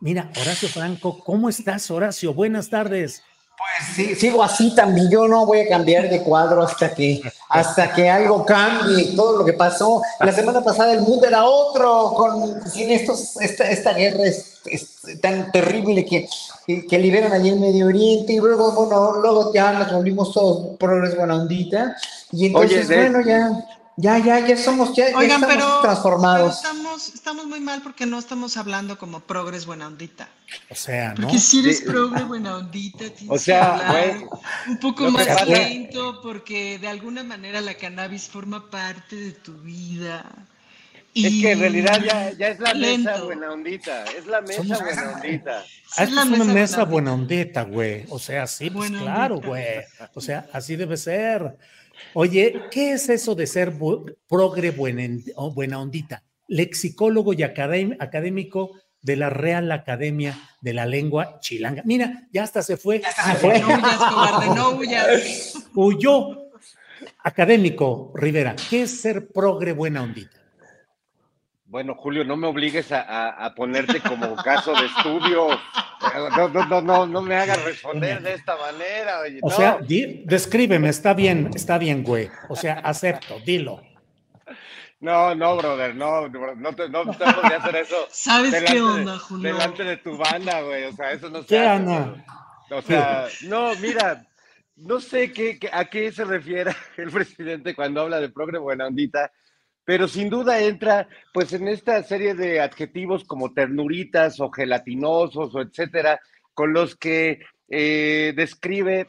Mira, Horacio Franco, ¿cómo estás, Horacio? Buenas tardes. Pues sí, sigo así también. Yo no voy a cambiar de cuadro hasta que, hasta que algo cambie. Todo lo que pasó la semana pasada, el mundo era otro. Con sin estos, esta, esta guerra es, tan terrible que, que, liberan allí en Medio Oriente y luego, bueno, luego ya nos volvimos todos progres buena ondita. Y entonces, bueno, ya ya, ya, ya somos, ya, estamos transformados. estamos, estamos muy mal porque no estamos hablando como progres buena ondita. O sea, ¿no? Porque si eres progres buena ondita, tienes o sea, un poco más lento porque de alguna manera la cannabis forma parte de tu vida. es que en realidad ya, ya es la mesa buena ondita, es la mesa buena ondita. es, una mesa, buena ondita, güey. O sea, sí, pues claro, güey. O sea, así debe ser. Oye, ¿qué es eso de ser progre buena, ondita? Lexicólogo y académico de la Real Academia de la Lengua Chilanga. Mira, ya hasta se fue. Ya fue. No huyas, no huyas. Huyó. Académico, Rivera, ¿qué es ser progre buena ondita? Bueno, Julio, no me obligues a, ponerte como caso de estudio. No, no, no, no, me hagas responder de esta manera. o sea, descríbeme, está bien, está bien, güey. O sea, acepto, dilo. No, no, brother, no, no te, no te podía hacer eso. ¿Sabes qué onda, Julio? Delante de tu banda, güey. O sea, eso no se ¿Qué, Ana? O sea, no, mira, no sé qué, a qué se refiere el presidente cuando habla de progre buena ondita pero sin duda entra pues en esta serie de adjetivos como ternuritas o gelatinosos o etcétera, con los que eh, describe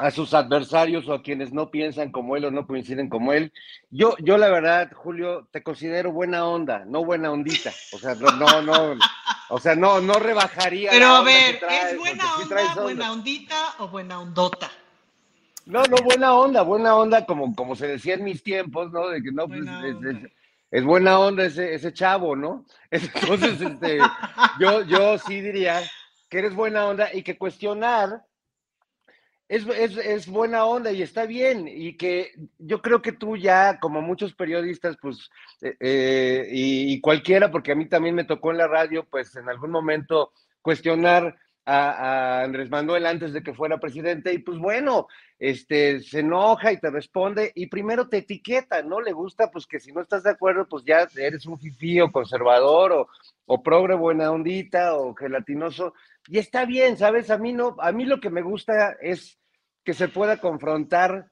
a sus adversarios o a quienes no piensan como él o no coinciden como él. Yo, yo la verdad, Julio, te considero buena onda, no buena ondita. O sea, no, no, o sea, no, no rebajaría. Pero a ver, ¿es buena onda, buena ondita o buena ondota? No, no, buena onda, buena onda, como, como se decía en mis tiempos, ¿no? De que no, pues es, buena onda ese, ese chavo, ¿no? Entonces, este, yo, yo sí diría que eres buena onda y que cuestionar es, es, buena onda y está bien. Y que yo creo que tú ya, como muchos periodistas, pues, eh, eh, y, y, cualquiera, porque a mí también me tocó en la radio, pues en algún momento cuestionar a, Andrés Manuel antes de que fuera presidente y pues bueno, este, se enoja y te responde y primero te etiqueta, ¿no? Le gusta pues que si no estás de acuerdo pues ya eres un fifí o conservador o, o progre buena ondita o gelatinoso y está bien, ¿sabes? A mí no, a mí lo que me gusta es que se pueda confrontar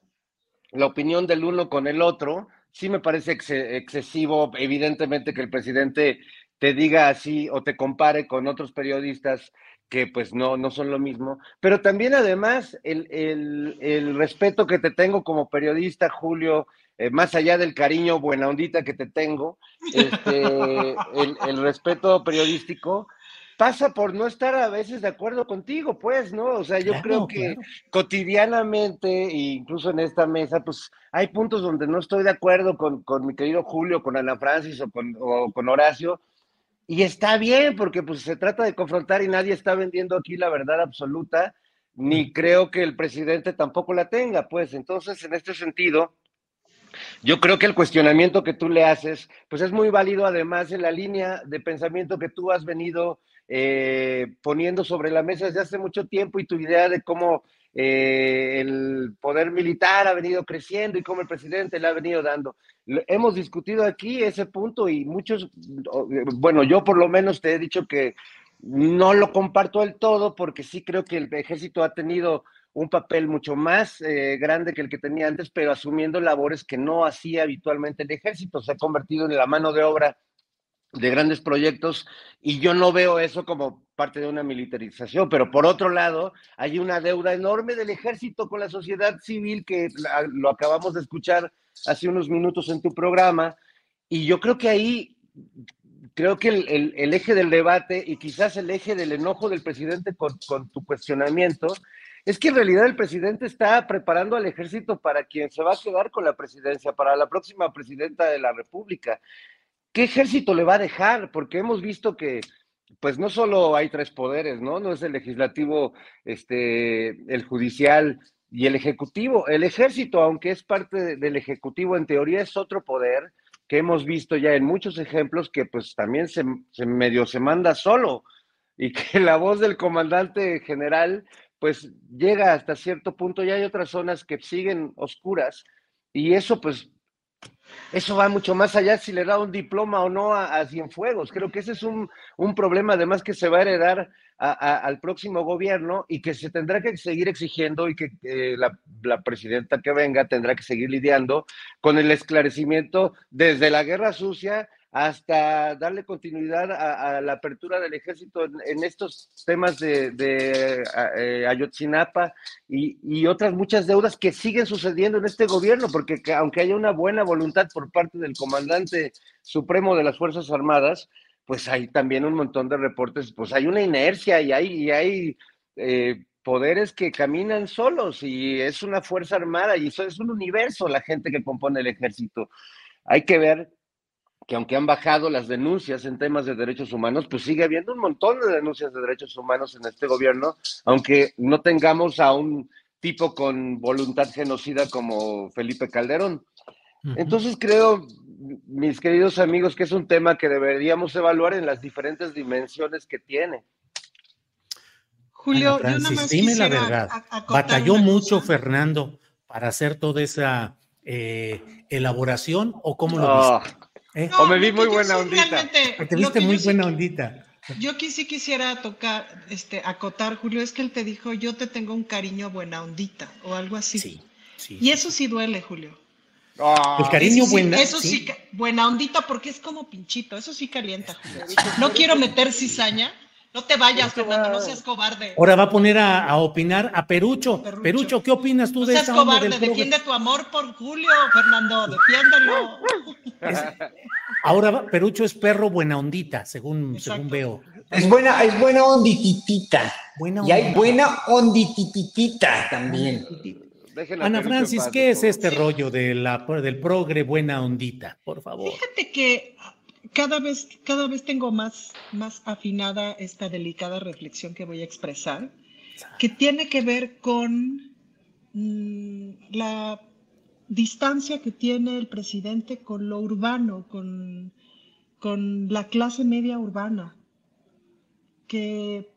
la opinión del uno con el otro. Sí me parece excesivo, evidentemente, que el presidente te diga así o te compare con otros periodistas que pues no, no son lo mismo, pero también además el, el, respeto que te tengo como periodista, Julio, eh, más allá del cariño buena ondita que te tengo, este, el, respeto periodístico pasa por no estar a veces de acuerdo contigo, pues, ¿no? O sea, yo creo que cotidianamente, e incluso en esta mesa, pues hay puntos donde no estoy de acuerdo con, con mi querido Julio, con Ana Francis o con, o con Horacio, y está bien, porque pues se trata de confrontar y nadie está vendiendo aquí la verdad absoluta, ni creo que el presidente tampoco la tenga, pues. Entonces en este sentido, Yo creo que el cuestionamiento que tú le haces, pues es muy válido además en la línea de pensamiento que tú has venido eh, poniendo sobre la mesa desde hace mucho tiempo y tu idea de cómo eh, el poder militar ha venido creciendo y cómo el presidente le ha venido dando. Hemos discutido aquí ese punto y muchos, bueno, yo por lo menos te he dicho que no lo comparto del todo porque sí creo que el ejército ha tenido un papel mucho más eh, grande que el que tenía antes, pero asumiendo labores que no hacía habitualmente el ejército. Se ha convertido en la mano de obra de grandes proyectos y yo no veo eso como parte de una militarización, pero por otro lado hay una deuda enorme del ejército con la sociedad civil que lo acabamos de escuchar hace unos minutos en tu programa y yo creo que ahí creo que el, eje del debate y quizás el eje del enojo del presidente con, con tu cuestionamiento es que en realidad el presidente está preparando al ejército para quien se va a quedar con la presidencia, para la próxima presidenta de la República. ¿Qué ejército le va a dejar? Porque hemos visto que, pues no solo hay tres poderes, ¿no? No es el legislativo, este, el judicial y el ejecutivo. El ejército, aunque es parte del ejecutivo, en teoría es otro poder que hemos visto ya en muchos ejemplos que pues también se, se medio se manda solo y que la voz del comandante general pues llega hasta cierto punto y hay otras zonas que siguen oscuras y eso pues eso va mucho más allá si le da un diploma o no a, Cienfuegos. Creo que ese es un, problema además que se va a heredar al próximo gobierno y que se tendrá que seguir exigiendo y que la, la, presidenta que venga tendrá que seguir lidiando con el esclarecimiento desde la guerra sucia hasta darle continuidad a, la apertura del ejército en, estos temas de, eh, Ayotzinapa y, otras muchas deudas que siguen sucediendo en este gobierno, porque aunque haya una buena voluntad por parte del comandante supremo de las Fuerzas Armadas, pues hay también un montón de reportes, pues hay una inercia y hay, y hay eh, poderes que caminan solos y es una fuerza armada y eso es un universo la gente que compone el ejército. Hay que ver que aunque han bajado las denuncias en temas de derechos humanos, pues sigue habiendo un montón de denuncias de derechos humanos en este gobierno, aunque no tengamos a un tipo con voluntad genocida como Felipe Calderón. Entonces creo, mis queridos amigos, que es un tema que deberíamos evaluar en las diferentes dimensiones que tiene. Julio, dime la verdad. ¿Batalló mucho Fernando para hacer toda esa eh, elaboración o cómo lo ah, viste? ¿Eh? o me vi muy buena ondita. Te viste muy buena ondita. Yo sí quisiera tocar, este, acotar, Julio, es que él te dijo, yo te tengo un cariño buena ondita, o algo así. Sí, sí. Y eso sí duele, Julio. Ah. el cariño buena. Eso sí, buena ondita, porque es como pinchito, eso sí calienta, Julio. No quiero meter cizaña, no te vayas, Fernando, no seas cobarde. Ahora va a poner a, opinar a Perucho. Perucho. ¿qué opinas tú de eso? No seas cobarde, defiende tu amor por Julio, Fernando, defiéndelo. ahora Perucho es perro buena ondita, según, según veo. Es buena, es buena ondititita. y hay buena ondititita también. Ana Francis, ¿qué es este rollo de la, del progre buena ondita? Por favor. Fíjate que cada vez, cada vez tengo más, más afinada esta delicada reflexión que voy a expresar, que tiene que ver con mm, la distancia que tiene el presidente con lo urbano, con, con la clase media urbana, que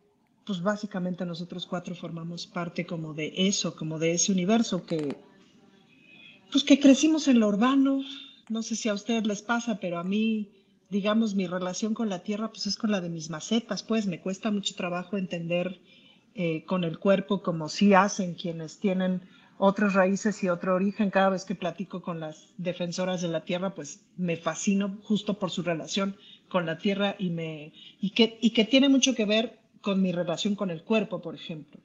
pues básicamente nosotros cuatro formamos parte como de eso, como de ese universo que pues que crecimos en lo urbano, no sé si a ustedes les pasa, pero a mí digamos, mi relación con la tierra, pues es con la de mis macetas, pues me cuesta mucho trabajo entender eh, con el cuerpo como sí hacen quienes tienen otras raíces y otro origen. Cada vez que platico con las defensoras de la tierra, pues me fascino justo por su relación con la tierra y, me, y, que, y que tiene mucho que ver con mi relación con el cuerpo, por ejemplo.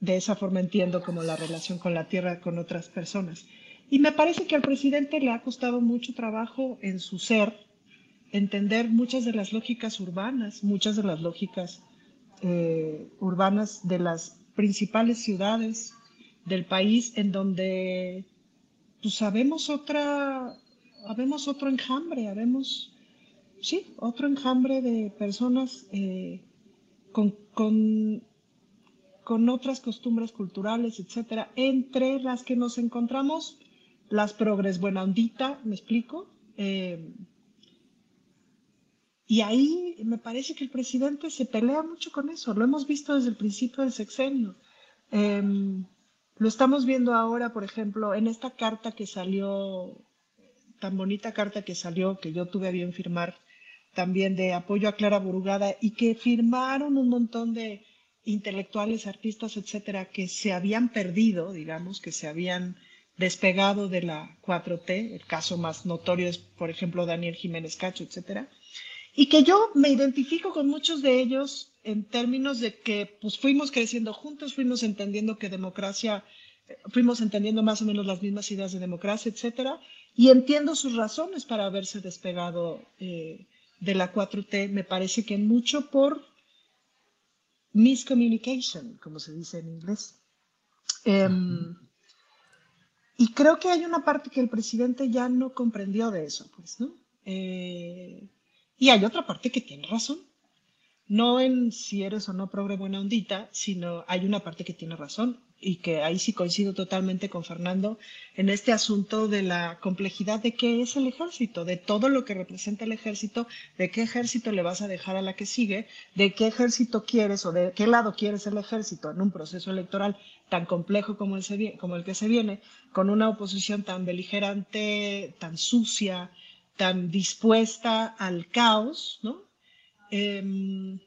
De esa forma entiendo como la relación con la tierra con otras personas. Y me parece que al presidente le ha costado mucho trabajo en su ser entender muchas de las lógicas urbanas, muchas de las lógicas eh, urbanas de las principales ciudades del país en donde pues sabemos otra, habemos otro enjambre, habemos, sí, otro enjambre de personas eh, con, con, con, otras costumbres culturales, etcétera, entre las que nos encontramos las progres buena ondita, ¿me explico? Eh, y ahí me parece que el presidente se pelea mucho con eso, lo hemos visto desde el principio del sexenio. Em, lo estamos viendo ahora, por ejemplo, en esta carta que salió, tan bonita carta que salió, que yo tuve a bien firmar también de apoyo a Clara Burugada y que firmaron un montón de intelectuales, artistas, etcétera, que se habían perdido, digamos, que se habían despegado de la 4T. El caso más notorio es, por ejemplo, Daniel Jiménez Cacho, etcétera. Y que yo me identifico con muchos de ellos en términos de que pues fuimos creciendo juntos, fuimos entendiendo que democracia, fuimos entendiendo más o menos las mismas ideas de democracia, etcétera, y entiendo sus razones para haberse despegado eh, de la 4T, me parece que mucho por miscommunication, como se dice en inglés. Em, y creo que hay una parte que el presidente ya no comprendió de eso, pues, ¿no? Eh, y hay otra parte que tiene razón. No en si eres o no progre buena ondita, sino hay una parte que tiene razón y que ahí sí coincido totalmente con Fernando en este asunto de la complejidad de qué es el ejército, de todo lo que representa el ejército, de qué ejército le vas a dejar a la que sigue, de qué ejército quieres o de qué lado quieres el ejército en un proceso electoral tan complejo como el, como el que se viene, con una oposición tan beligerante, tan sucia, tan dispuesta al caos, ¿no? Em,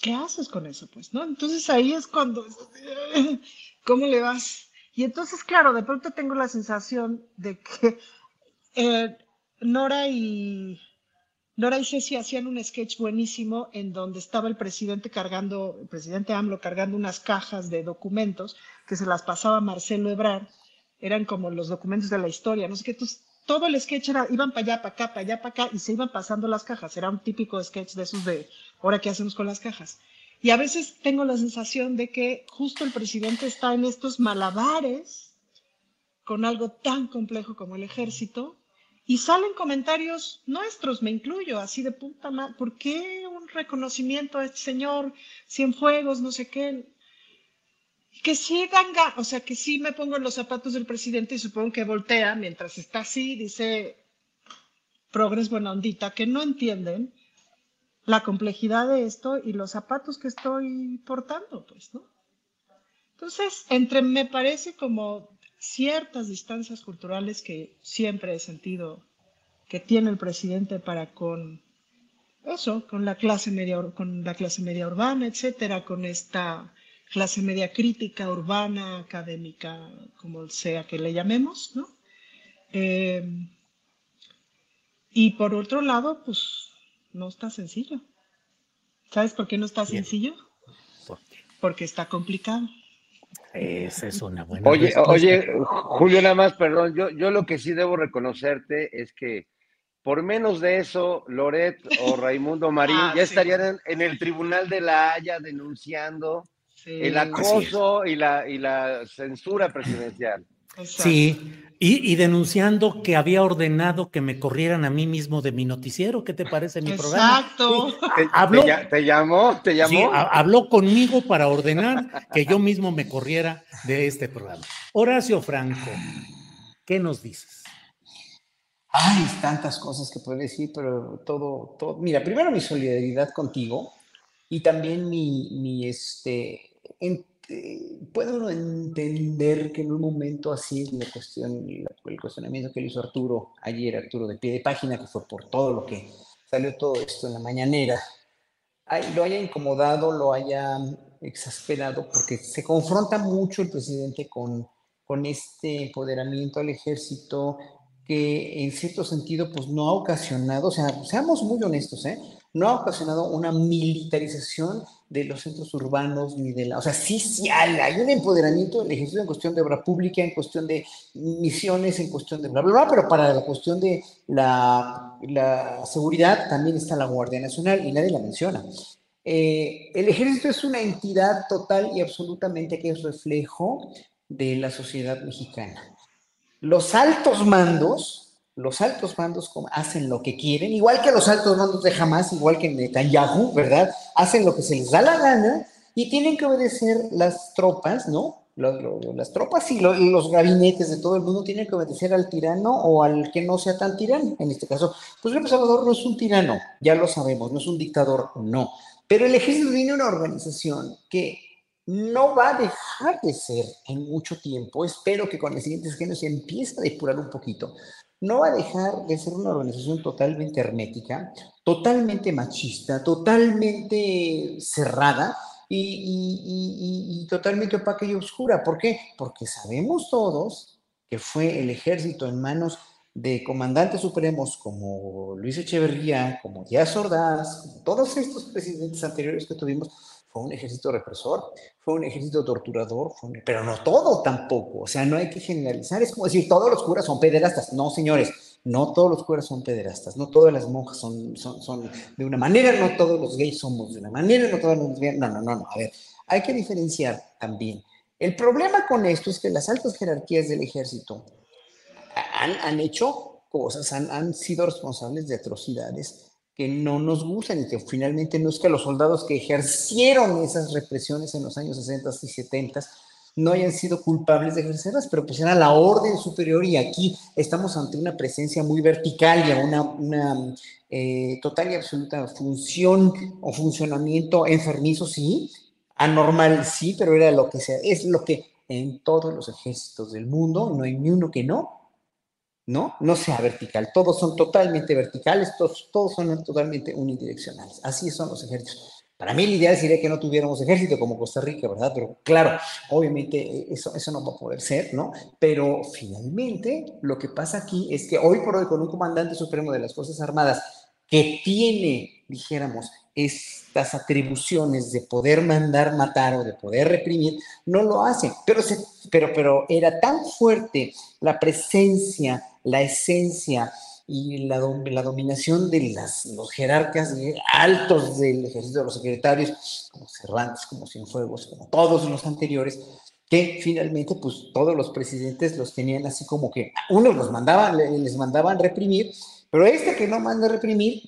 ¿Qué haces con eso, pues, no? Entonces ahí es cuando, ¿cómo le vas? Y entonces, claro, de pronto tengo la sensación de que eh, Nora y Nora y Ceci hacían un sketch buenísimo en donde estaba el presidente cargando, el presidente AMLO cargando unas cajas de documentos que se las pasaba Marcelo Ebrard, eran como los documentos de la historia, no sé qué, entonces todo el sketch era, iban para allá, para acá, para allá, para acá, y se iban pasando las cajas. Era un típico sketch de esos de, ahora qué hacemos con las cajas. Y a veces tengo la sensación de que justo el presidente está en estos malabares con algo tan complejo como el ejército, y salen comentarios nuestros, me incluyo, así de puta madre, ¿por qué un reconocimiento a este señor Cienfuegos, no sé qué? Que sí dan o sea, que sí me pongo en los zapatos del presidente y supongo que voltea mientras está así, dice progres buena ondita, que no entienden la complejidad de esto y los zapatos que estoy portando, pues, ¿no? Entonces, entre me parece como ciertas distancias culturales que siempre he sentido que tiene el presidente para con eso, con la clase media, con la clase media urbana, etcétera, con esta clase media crítica, urbana, académica, como sea que le llamemos, ¿no? Eh, y por otro lado, pues no está sencillo. ¿Sabes por qué no está sencillo? Porque está complicado. Esa es una buena. Oye, oye, Julio, nada más, perdón, yo, yo lo que sí debo reconocerte es que por menos de eso, Loret o Raimundo Marín ah, ya estarían en, el tribunal de la Haya denunciando el acoso y la, y la censura presidencial. Sí, y, denunciando que había ordenado que me corrieran a mí mismo de mi noticiero. ¿Qué te parece mi programa? Exacto. ¿Te, llamó? ¿Te llamó? Sí, habló conmigo para ordenar que yo mismo me corriera de este programa. Horacio Franco, ¿qué nos dices? Hay tantas cosas que puedo decir, pero todo, todo. Mira, primero mi solidaridad contigo y también mi, mi este, eh, puedo entender que en un momento así, la cuestión, el cuestionamiento que le hizo Arturo ayer, Arturo de pie de página, que fue por todo lo que salió todo esto en la mañanera, lo haya incomodado, lo haya exasperado, porque se confronta mucho el presidente con, con este empoderamiento al ejército que en cierto sentido pues no ha ocasionado, o sea, seamos muy honestos, ¿eh? no ha ocasionado una militarización de los centros urbanos ni de la... O sea, sí, sí hay, un empoderamiento del ejército en cuestión de obra pública, en cuestión de misiones, en cuestión de bla, bla, bla, pero para la cuestión de la, seguridad también está la Guardia Nacional y nadie la menciona. Eh, el ejército es una entidad total y absolutamente que es reflejo de la sociedad mexicana. Los altos mandos los altos mandos hacen lo que quieren, igual que los altos mandos de Hamas, igual que Netanyahu, ¿verdad? Hacen lo que se les da la gana y tienen que obedecer las tropas, ¿no? las tropas y los gabinetes de todo el mundo tienen que obedecer al tirano o al que no sea tan tirano. En este caso, pues López Salvador no es un tirano, ya lo sabemos, no es un dictador, no. Pero el ejército tiene una organización que no va a dejar de ser en mucho tiempo. Espero que con el siguiente sexenio se empiece a depurar un poquito. No va a dejar de ser una organización totalmente hermética, totalmente machista, totalmente cerrada y, totalmente opaca y oscura. ¿Por qué? Porque sabemos todos que fue el ejército en manos de comandantes supremos como Luis Echeverría, como Díaz Ordaz, como todos estos presidentes anteriores que tuvimos, fue un ejército represor, fue un ejército torturador, pero no todo tampoco. O sea, no hay que generalizar. Es como decir, todos los curas son pederastas. No, señores, no todos los curas son pederastas, no todas las monjas son, son, son de una manera, no todos los gays somos de una manera, no todos los No, no, no, no. A ver, hay que diferenciar también. El problema con esto es que las altas jerarquías del ejército han, han hecho cosas, han, han sido responsables de atrocidades que no nos gustan y que finalmente no es que los soldados que ejercieron esas represiones en los años 60 y 70 no hayan sido culpables de ejercerlas, pero pues era la orden superior y aquí estamos ante una presencia muy vertical y a una, una eh, total y absoluta función o funcionamiento enfermizo, sí, anormal, sí, pero era lo que sea, es lo que en todos los ejércitos del mundo, no hay ni uno que no, ¿no? No sea vertical, todos son totalmente verticales, todos, todos son totalmente unidireccionales, así son los ejércitos. Para mí el ideal sería que no tuviéramos ejército como Costa Rica, ¿verdad? Pero claro, obviamente eh, eso, eso no va a poder ser, ¿no? Pero finalmente lo que pasa aquí es que hoy por hoy con un comandante supremo de las Fuerzas Armadas que tiene, dijéramos, estas atribuciones de poder mandar matar o de poder reprimir, no lo hace. Pero, se, pero, pero era tan fuerte la presencia, la esencia, y la, la dominación de las, los jerarcas altos del ejército de los secretarios, como Cervantes, como Cienfuegos, como todos los anteriores, que finalmente pues todos los presidentes los tenían así como que unos los mandaban, les mandaban reprimir, pero este que no manda reprimir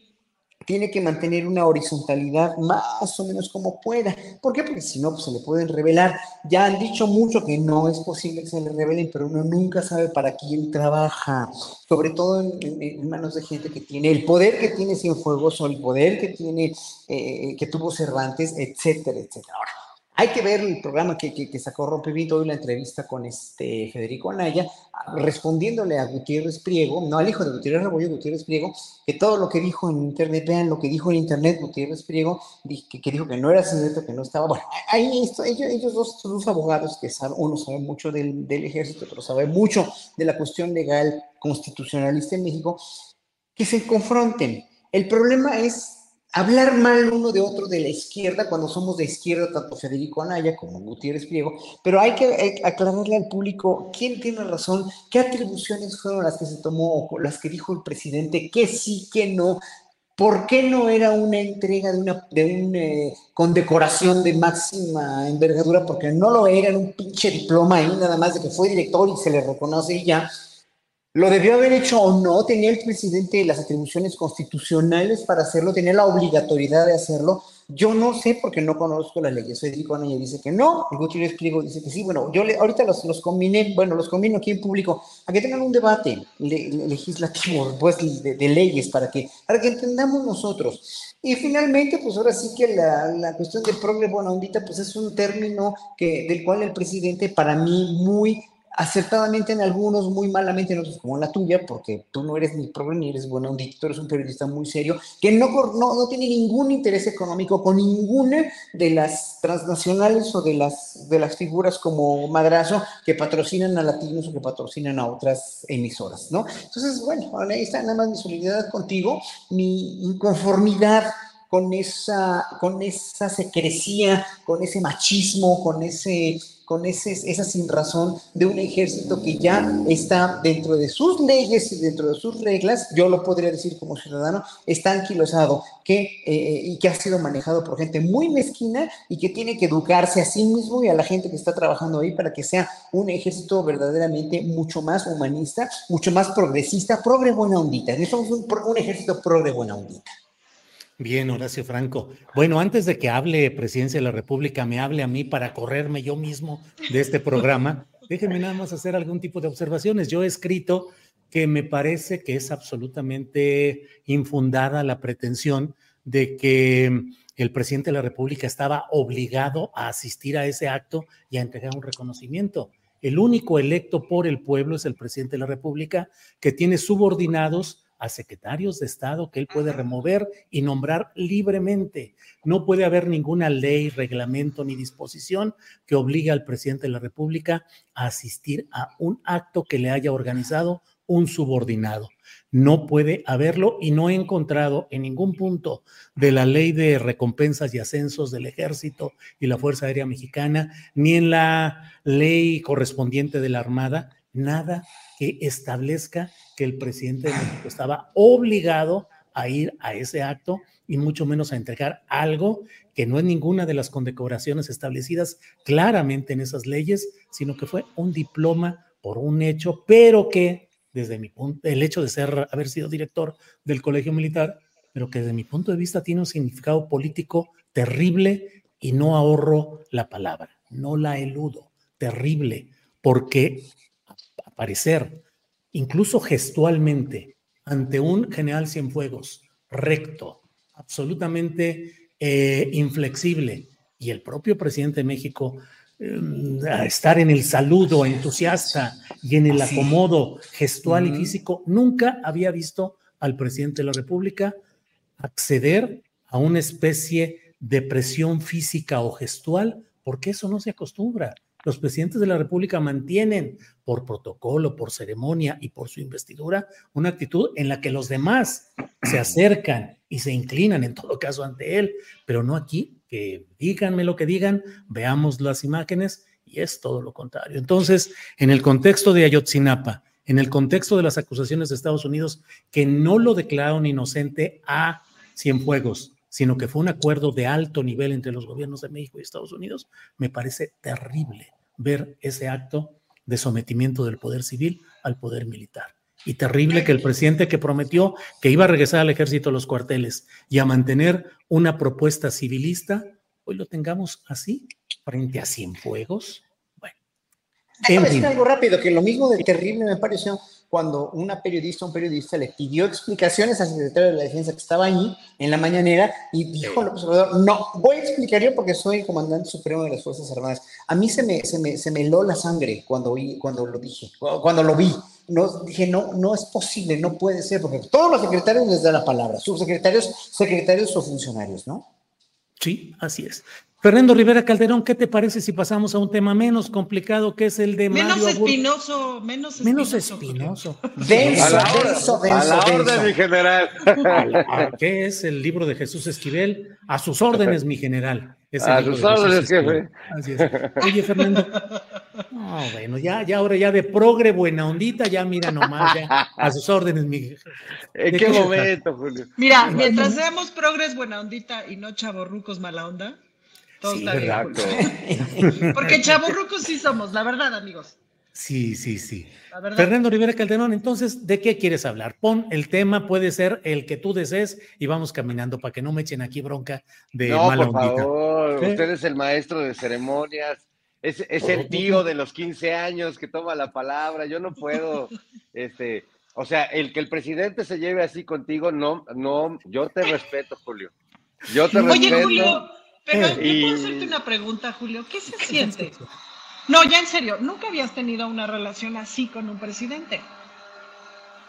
tiene que mantener una horizontalidad más o menos como pueda. ¿Por qué? Porque si no, pues se le pueden revelar. Ya han dicho mucho que no es posible que se le revelen, pero uno nunca sabe para quién trabaja, sobre todo en, manos de gente que tiene el poder que tiene Cienfuegos o el poder que tiene, eh, que tuvo Cervantes, etcétera, etcétera. Ahora, hay que ver el programa que, que, sacó Rompevito hoy, la entrevista con este Federico Anaya, respondiéndole a Gutiérrez Priego, no al hijo de Gutiérrez Rebollo, Gutiérrez Priego, que todo lo que dijo en Internet, vean lo que dijo en Internet Gutiérrez Priego, que, que dijo que no era cierto, que no estaba. Bueno, ahí esto, ellos, ellos dos, dos abogados que saben, uno sabe mucho del, del ejército, otro sabe mucho de la cuestión legal constitucionalista en México, que se confronten. El problema es hablar mal uno de otro de la izquierda cuando somos de izquierda, tanto Federico Anaya como Gutiérrez Priego, pero hay que aclararle al público quién tiene razón, qué atribuciones fueron las que se tomó, las que dijo el presidente, qué sí, qué no, ¿Por qué no era una entrega de una de un, eh, condecoración de máxima envergadura? Porque no lo era, era un pinche diploma ahí, nada más de que fue director y se le reconoce y ya. ¿Lo debió haber hecho o no? ¿Tenía el presidente las atribuciones constitucionales para hacerlo? ¿Tenía la obligatoriedad de hacerlo? Yo no sé porque no conozco las leyes. Federico Anaya dice que no, Gutiérrez Pliego dice que sí. Bueno, yo le, ahorita los, los combiné, bueno, los combino aquí en público, a que tengan un debate legislativo, pues, de, leyes, para que, para que entendamos nosotros. Y finalmente, pues ahora sí que la, la cuestión de progre buena ondita, pues es un término que, del cual el presidente, para mí, muy acertadamente en algunos, muy malamente en otros, como en la tuya, porque tú no eres ni progre ni eres buena tú eres un periodista muy serio, que no, no, no, tiene ningún interés económico con ninguna de las transnacionales o de las, de las figuras como Madrazo que patrocinan a latinos o que patrocinan a otras emisoras, ¿no? Entonces, bueno, ahí está nada más mi solidaridad contigo, mi inconformidad con esa, con esa secrecía, con ese machismo, con ese con ese, esa sin razón de un ejército que ya está dentro de sus leyes y dentro de sus reglas, yo lo podría decir como ciudadano, está anquilosado que, eh, y que ha sido manejado por gente muy mezquina y que tiene que educarse a sí mismo y a la gente que está trabajando ahí para que sea un ejército verdaderamente mucho más humanista, mucho más progresista, progre buena ondita. Necesitamos un, un ejército progre buena ondita. Bien, Horacio Franco. Bueno, antes de que hable Presidencia de la República, me hable a mí para correrme yo mismo de este programa, déjenme nada más hacer algún tipo de observaciones. Yo he escrito que me parece que es absolutamente infundada la pretensión de que el presidente de la República estaba obligado a asistir a ese acto y a entregar un reconocimiento. El único electo por el pueblo es el presidente de la República, que tiene subordinados a secretarios de Estado que él puede remover y nombrar libremente. No puede haber ninguna ley, reglamento ni disposición que obligue al presidente de la República a asistir a un acto que le haya organizado un subordinado. No puede haberlo y no he encontrado en ningún punto de la ley de recompensas y ascensos del ejército y la Fuerza Aérea Mexicana, ni en la ley correspondiente de la Armada, nada que establezca que el presidente de México estaba obligado a ir a ese acto y mucho menos a entregar algo que no es ninguna de las condecoraciones establecidas claramente en esas leyes, sino que fue un diploma por un hecho, pero que desde mi punto, el hecho de ser, haber sido director del colegio militar, pero que desde mi punto de vista tiene un significado político terrible y no ahorro la palabra, no la eludo, terrible, porque aparecer incluso gestualmente, ante un general Cienfuegos recto, absolutamente eh, inflexible, y el propio presidente de México a estar en el saludo entusiasta y en el acomodo gestual y físico, nunca había visto al presidente de la República acceder a una especie de presión física o gestual, porque eso no se acostumbra los presidentes de la República mantienen por protocolo, por ceremonia y por su investidura una actitud en la que los demás se acercan y se inclinan en todo caso ante él, pero no aquí, que díganme lo que digan, veamos las imágenes y es todo lo contrario. Entonces, en el contexto de Ayotzinapa, en el contexto de las acusaciones de Estados Unidos que no lo declararon inocente a Cienfuegos, sino que fue un acuerdo de alto nivel entre los gobiernos de México y Estados Unidos, me parece terrible ver ese acto de sometimiento del poder civil al poder militar. Y terrible que el presidente que prometió que iba a regresar al ejército a los cuarteles y a mantener una propuesta civilista, hoy lo tengamos así, frente a Cienfuegos. Bueno. Déjame decir algo rápido, que lo mismo de terrible me pareció cuando una periodista, un periodista le pidió explicaciones al secretario de la Defensa que estaba allí en la mañanera y dijo López Obrador, no, voy a explicar yo porque soy el comandante supremo de las Fuerzas Armadas. A mí se me, se me, se me heló la sangre cuando, cuando lo dije, cuando lo vi. No, dije, no, no es posible, no puede ser, porque todos los secretarios les da la palabra, subsecretarios, secretarios o funcionarios, ¿no? Sí, así es. Fernando Rivera Calderón, ¿qué te parece si pasamos a un tema menos complicado que es el de menos espinoso, menos espinoso, menos espinoso. Denso, a la, denso, denso, a la orden, mi general. ¿Qué es el libro de Jesús Esquivel? A sus órdenes, mi general. a sus órdenes, jefe. Así es. Oye, Fernando. No, bueno, ya, ya ahora ya de progre buena ondita, ya mira nomás, ya a sus órdenes, mi ¿En qué, momento, Julio? Mira, mientras seamos progres buena ondita y no chavorrucos mala onda todo sí, está bien. Porque chaburrucos sí somos, la verdad, amigos. Sí, sí, sí. Fernando Rivera Calderón, entonces, ¿de qué quieres hablar? Pon el tema, puede ser el que tú desees y vamos caminando para que no me echen aquí bronca de no, por favor, usted es el maestro de ceremonias, es, es el tío de los 15 años que toma la palabra, yo no puedo, este, o sea, el que el presidente se lleve así contigo, no, no, yo te respeto, Julio. Yo te respeto. Oye, Julio, pero puedo hacerte una pregunta, Julio. ¿Qué se siente? No, ya en serio, ¿nunca habías tenido una relación así con un presidente?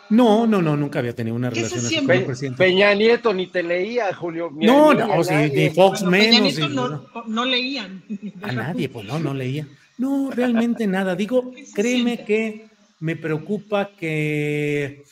No, no, no, nunca había tenido una relación así con un presidente. Peña Nieto ni te leía, Julio. no, no, ni Fox menos. Peña Nieto no, no, leían. A nadie, pues no, no leía. No, realmente nada. Digo, créeme que me preocupa que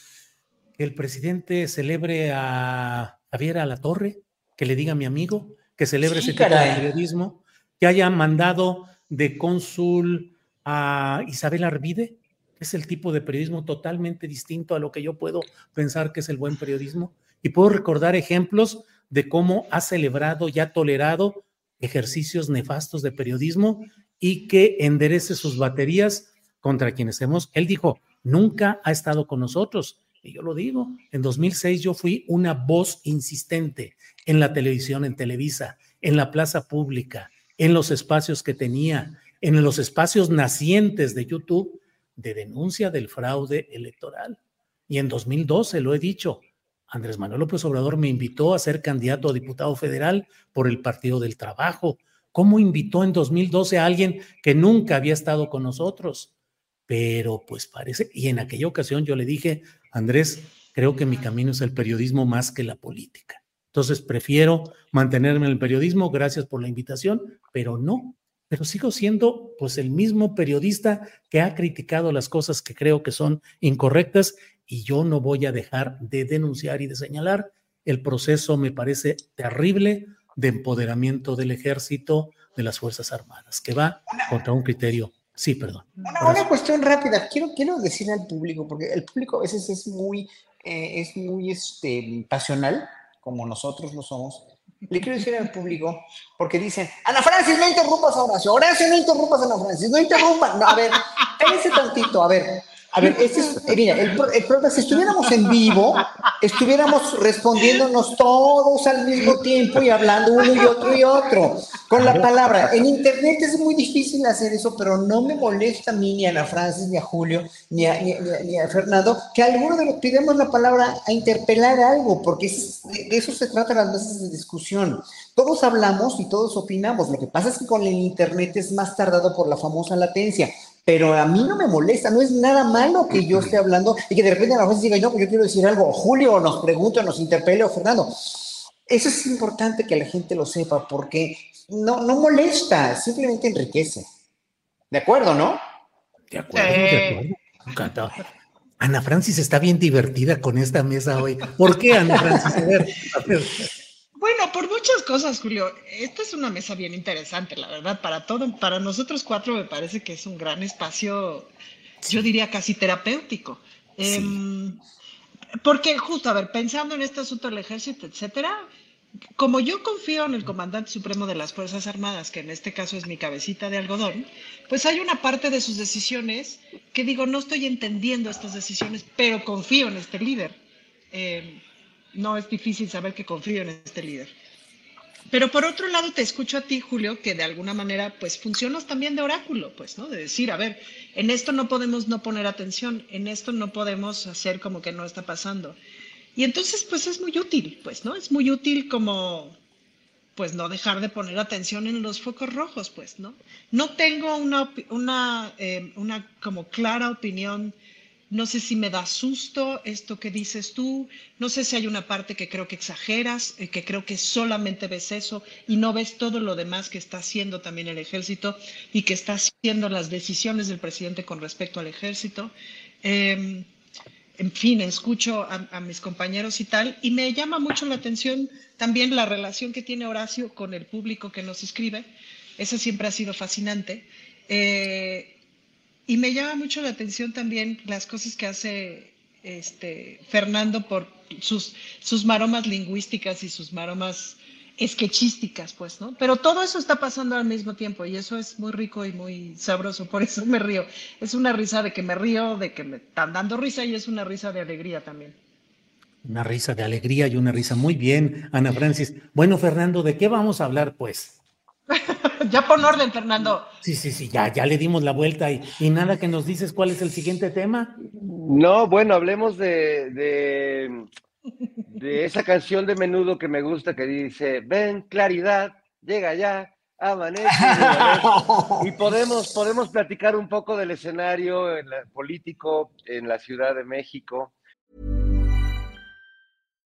el presidente celebre a Javier a la Torre, que le diga a mi amigo, que celebre ese tipo de periodismo, que haya mandado de cónsul a Isabel Arvide, que es el tipo de periodismo totalmente distinto a lo que yo puedo pensar que es el buen periodismo. Y puedo recordar ejemplos de cómo ha celebrado y ha tolerado ejercicios nefastos de periodismo y que enderece sus baterías contra quienes hemos. Él dijo, nunca ha estado con nosotros. Y yo lo digo, en 2006 yo fui una voz insistente en la televisión, en Televisa, en la plaza pública, en los espacios que tenía, en los espacios nacientes de YouTube de denuncia del fraude electoral. Y en 2012, lo he dicho, Andrés Manuel López Obrador me invitó a ser candidato a diputado federal por el Partido del Trabajo. ¿Cómo invitó en 2012 a alguien que nunca había estado con nosotros? Pero pues parece, y en aquella ocasión yo le dije, Andrés, creo que mi camino es el periodismo más que la política. Entonces prefiero mantenerme en el periodismo, gracias por la invitación, pero no, pero sigo siendo pues el mismo periodista que ha criticado las cosas que creo que son incorrectas y yo no voy a dejar de denunciar y de señalar. El proceso me parece terrible de empoderamiento del ejército, de las Fuerzas Armadas, que va contra un criterio. Sí, perdón. Una, cuestión rápida. Quiero, quiero decir al público, porque el público a veces es muy, eh, es muy este, pasional, como nosotros lo somos le quiero decir al público, porque dicen, Ana Francis, no interrumpas a Horacio, Horacio, no interrumpas a Ana Francis, no interrumpas. a ver, espérense tantito, a ver, a ver, este es, mira, el, el, si estuviéramos en vivo, estuviéramos respondiéndonos todos al mismo tiempo y hablando uno y otro y otro, con la palabra. En internet es muy difícil hacer eso, pero no me molesta a mí, ni a Ana Francis, ni a Julio, ni a, ni, a, Fernando, que alguno de los pidamos la palabra a interpelar algo, porque de eso se trata las veces de discusión. Todos hablamos y todos opinamos. Lo que pasa es que con el internet es más tardado por la famosa latencia pero a mí no me molesta, no es nada malo que yo esté hablando y que de repente a la vez diga, no, pues yo quiero decir algo, o Julio nos pregunte, nos interpele, o Fernando. Eso es importante que la gente lo sepa, porque no, no molesta, simplemente enriquece. ¿De acuerdo, no? De acuerdo, de acuerdo. Ana Francis está bien divertida con esta mesa hoy. ¿Por qué, Ana Francis? A ver, a ver. Bueno, por muchas cosas, Julio. Esta es una mesa bien interesante, la verdad. Para todo, para nosotros cuatro me parece que es un gran espacio, yo diría casi terapéutico. Em, porque justo, a ver, pensando en este asunto del ejército, etcétera, como yo confío en el comandante supremo de las Fuerzas Armadas, que en este caso es mi cabecita de algodón, pues hay una parte de sus decisiones que digo, no estoy entendiendo estas decisiones, pero confío en este líder. Eh, no es difícil saber que confío en este líder. Pero por otro lado te escucho a ti, Julio, que de alguna manera pues funcionas también de oráculo, pues, ¿no? De decir, a ver, en esto no podemos no poner atención, en esto no podemos hacer como que no está pasando. Y entonces pues es muy útil, pues, ¿no? Es muy útil como pues no dejar de poner atención en los focos rojos, pues, ¿no? No tengo una, una, eh, una como clara opinión no sé si me da susto esto que dices tú, no sé si hay una parte que creo que exageras, eh, que creo que solamente ves eso y no ves todo lo demás que está haciendo también el ejército y que está haciendo las decisiones del presidente con respecto al ejército. Em, en fin, escucho a, mis compañeros y tal, y me llama mucho la atención también la relación que tiene Horacio con el público que nos escribe. Eso siempre ha sido fascinante. Eh, y me llama mucho la atención también las cosas que hace este, Fernando por sus, sus maromas lingüísticas y sus maromas esquechísticas, pues, ¿no? Pero todo eso está pasando al mismo tiempo y eso es muy rico y muy sabroso, por eso me río. Es una risa de que me río, de que me están dando risa y es una risa de alegría también. Una risa de alegría y una risa muy bien, Ana Francis. Bueno, Fernando, ¿de qué vamos a hablar, pues? ya pon orden, Fernando. Sí, sí, sí, ya, ya le dimos la vuelta y, y nada que nos dices cuál es el siguiente tema. No, bueno, hablemos de, de, de esa canción de menudo que me gusta que dice, ven, claridad, llega ya, amanece, y podemos, podemos platicar un poco del escenario político en la Ciudad de México.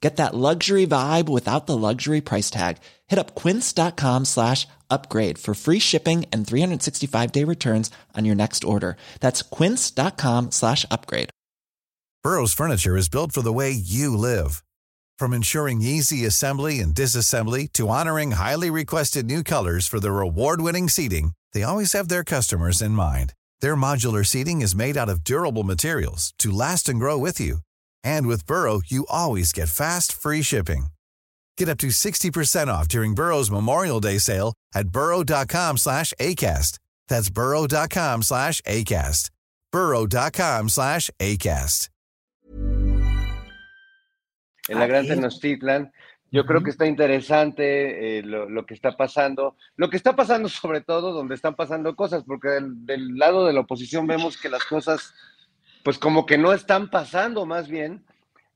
Get that luxury vibe without the luxury price tag. Hit up quince.com slash upgrade for free shipping and 365 day returns on your next order. That's quince.com slash upgrade. Burrow's furniture is built for the way you live. From ensuring easy assembly and disassembly to honoring highly requested new colors for their award winning seating, they always have their customers in mind. Their modular seating is made out of durable materials to last and grow with you. And with Burrow, you always get fast, free shipping. Get up to 60% off during Burrow's Memorial Day sale at burrow.com slash ACAST. That's burrow.com slash ACAST. burrow.com slash ACAST. En la Gran Tenochtitlan, yo creo que está interesante eh, lo, lo, que está pasando. Lo que está pasando sobre todo donde están pasando cosas, porque del, del lado de la oposición vemos que las cosas pues como que no están pasando más bien,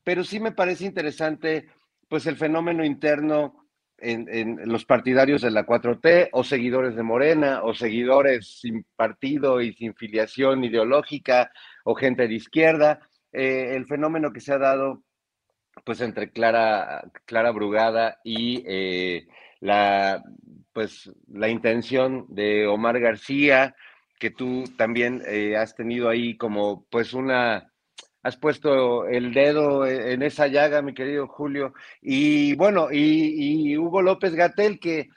pero sí me parece interesante pues el fenómeno interno en, los partidarios de la 4T o seguidores de Morena o seguidores sin partido y sin filiación ideológica o gente de izquierda, eh, el fenómeno que se ha dado pues entre Clara, Clara Brugada y eh, la pues la intención de Omar García, que tú también eh, has tenido ahí como pues una has puesto el dedo en esa llaga, mi querido Julio. Y bueno, y, y Hugo López Gatel, que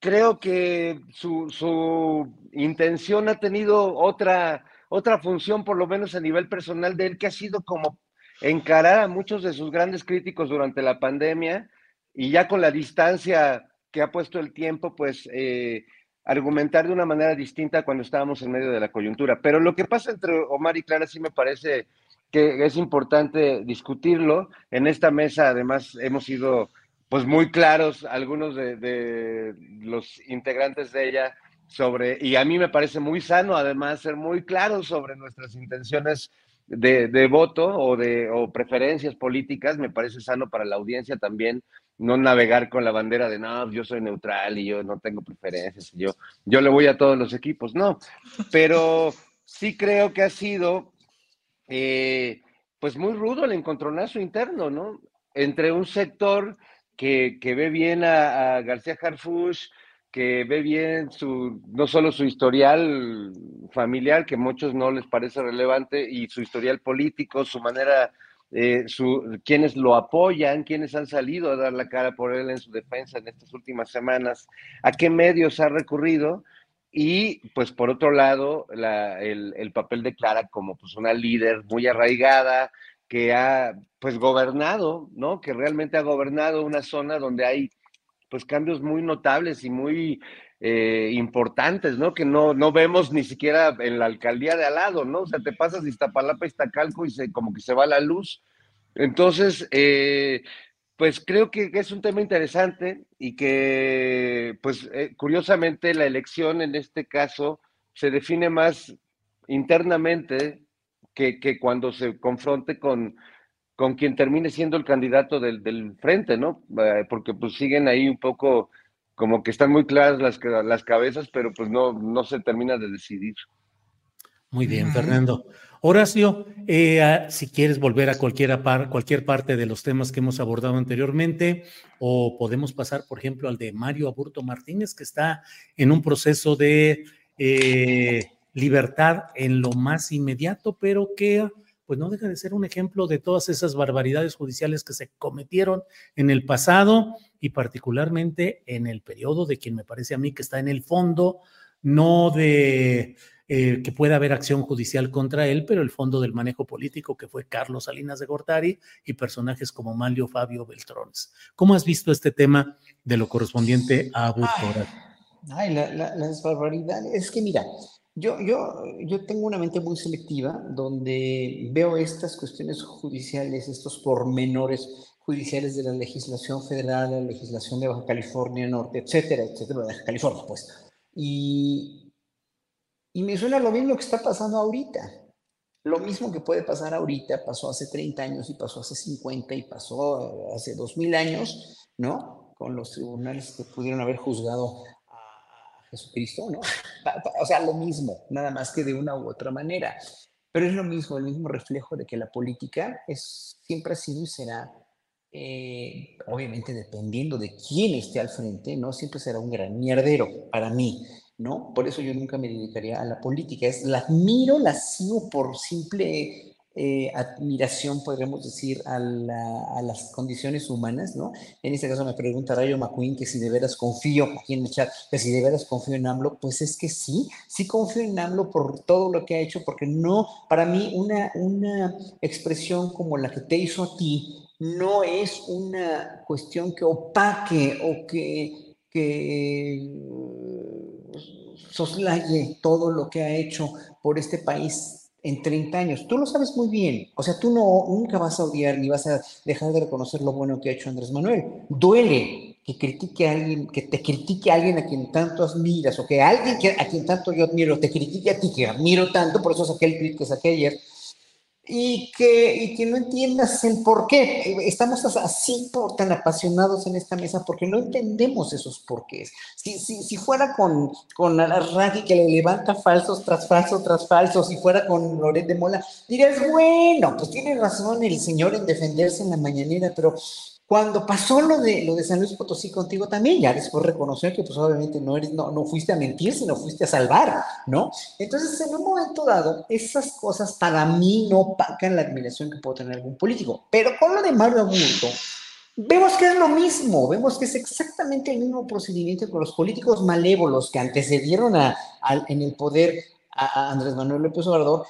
creo que su, su, intención ha tenido otra, otra función, por lo menos a nivel personal de él, que ha sido como encarar a muchos de sus grandes críticos durante la pandemia y ya con la distancia que ha puesto el tiempo, pues eh, argumentar de una manera distinta cuando estábamos en medio de la coyuntura. Pero lo que pasa entre Omar y Clara sí me parece que es importante discutirlo. En esta mesa, además, hemos sido pues muy claros algunos de, de, los integrantes de ella sobre, y a mí me parece muy sano además ser muy claros sobre nuestras intenciones de, voto o de o preferencias políticas, me parece sano para la audiencia también no navegar con la bandera de no, yo soy neutral y yo no tengo preferencias, yo, yo le voy a todos los equipos, no, pero sí creo que ha sido eh, pues muy rudo el encontronazo interno, ¿no? Entre un sector que, que ve bien a, a, García Harfush, que ve bien su, no solo su historial familiar, que a muchos no les parece relevante, y su historial político, su manera, eh, su, quienes lo apoyan, quienes han salido a dar la cara por él en su defensa en estas últimas semanas, a qué medios ha recurrido, y pues por otro lado, la, el, el, papel de Clara como pues una líder muy arraigada, que ha pues gobernado, ¿no? Que realmente ha gobernado una zona donde hay pues cambios muy notables y muy eh, importantes, ¿no? Que no, no vemos ni siquiera en la alcaldía de al lado, ¿no? O sea, te pasas de Iztapalapa a Iztacalco y se, como que se va la luz. Entonces, eh, pues creo que, es un tema interesante y que, pues eh, curiosamente, la elección en este caso se define más internamente que, que cuando se confronte con, con quien termine siendo el candidato del, del frente, ¿no? Porque pues siguen ahí un poco como que están muy claras las, las cabezas, pero pues no, no se termina de decidir. Muy bien, Fernando. Horacio, eh, si quieres volver a cualquier, par, cualquier parte de los temas que hemos abordado anteriormente, o podemos pasar, por ejemplo, al de Mario Aburto Martínez, que está en un proceso de eh, libertad en lo más inmediato, pero que pues no deja de ser un ejemplo de todas esas barbaridades judiciales que se cometieron en el pasado y particularmente en el periodo de quien me parece a mí que está en el fondo, no de eh, que pueda haber acción judicial contra él, pero el fondo del manejo político que fue Carlos Salinas de Gortari y personajes como Manlio Fabio Beltrones. ¿Cómo has visto este tema de lo correspondiente a Abu Ay, ay la, la, las barbaridades. Es que mira, yo, yo, yo tengo una mente muy selectiva donde veo estas cuestiones judiciales, estos pormenores judiciales de la legislación federal, la legislación de Baja California Norte, etcétera, etcétera, de California, pues. Y, y me suena lo mismo que está pasando ahorita. Lo mismo que puede pasar ahorita, pasó hace 30 años y pasó hace 50 y pasó hace 2000 años, ¿no? Con los tribunales que pudieron haber juzgado Jesucristo, ¿no? O sea, lo mismo, nada más que de una u otra manera. Pero es lo mismo, el mismo reflejo de que la política es, siempre ha sido y será, eh, obviamente dependiendo de quién esté al frente, ¿no? Siempre será un gran mierdero para mí. ¿no? Por eso yo nunca me dedicaría a la política. Es, la admiro, la sigo por simple eh, admiración, podríamos decir, a, las condiciones humanas, ¿no? En este caso me pregunta Rayo McQueen que si de veras confío, aquí en el chat, que si de veras confío en AMLO, pues es que sí, sí confío en AMLO por todo lo que ha hecho, porque no, para mí una, una expresión como la que te hizo a ti, no es una cuestión que opaque o que, que soslaye todo lo que ha hecho por este país en 30 años. Tú lo sabes muy bien. O sea, tú no, nunca vas a odiar ni vas a dejar de reconocer lo bueno que ha hecho Andrés Manuel. Duele que critique a alguien, que te critique a alguien a quien tanto admiras, o que alguien a quien tanto yo admiro te critique a ti que admiro tanto, por eso saqué el tweet que saqué ayer, y que, y que no entiendas el por qué. Estamos así por, tan apasionados en esta mesa porque no entendemos esos porqués. Si, si, si fuera con, con Raggi que le levanta falsos tras falsos tras falsos, si fuera con Loret de Mola, dirías, bueno, pues tiene razón el señor en defenderse en la mañanera, pero cuando pasó lo de, lo de San Luis Potosí contigo también, ya después reconoció que pues obviamente no, eres, no, no fuiste a mentir, sino fuiste a salvar, ¿no? Entonces, en un momento dado, esas cosas para mí no opacan la admiración que puedo tener algún político. Pero con lo de Mario Aburto, vemos que es lo mismo, vemos que es exactamente el mismo procedimiento con los políticos malévolos que antecedieron a, en el poder a Andrés Manuel López Obrador,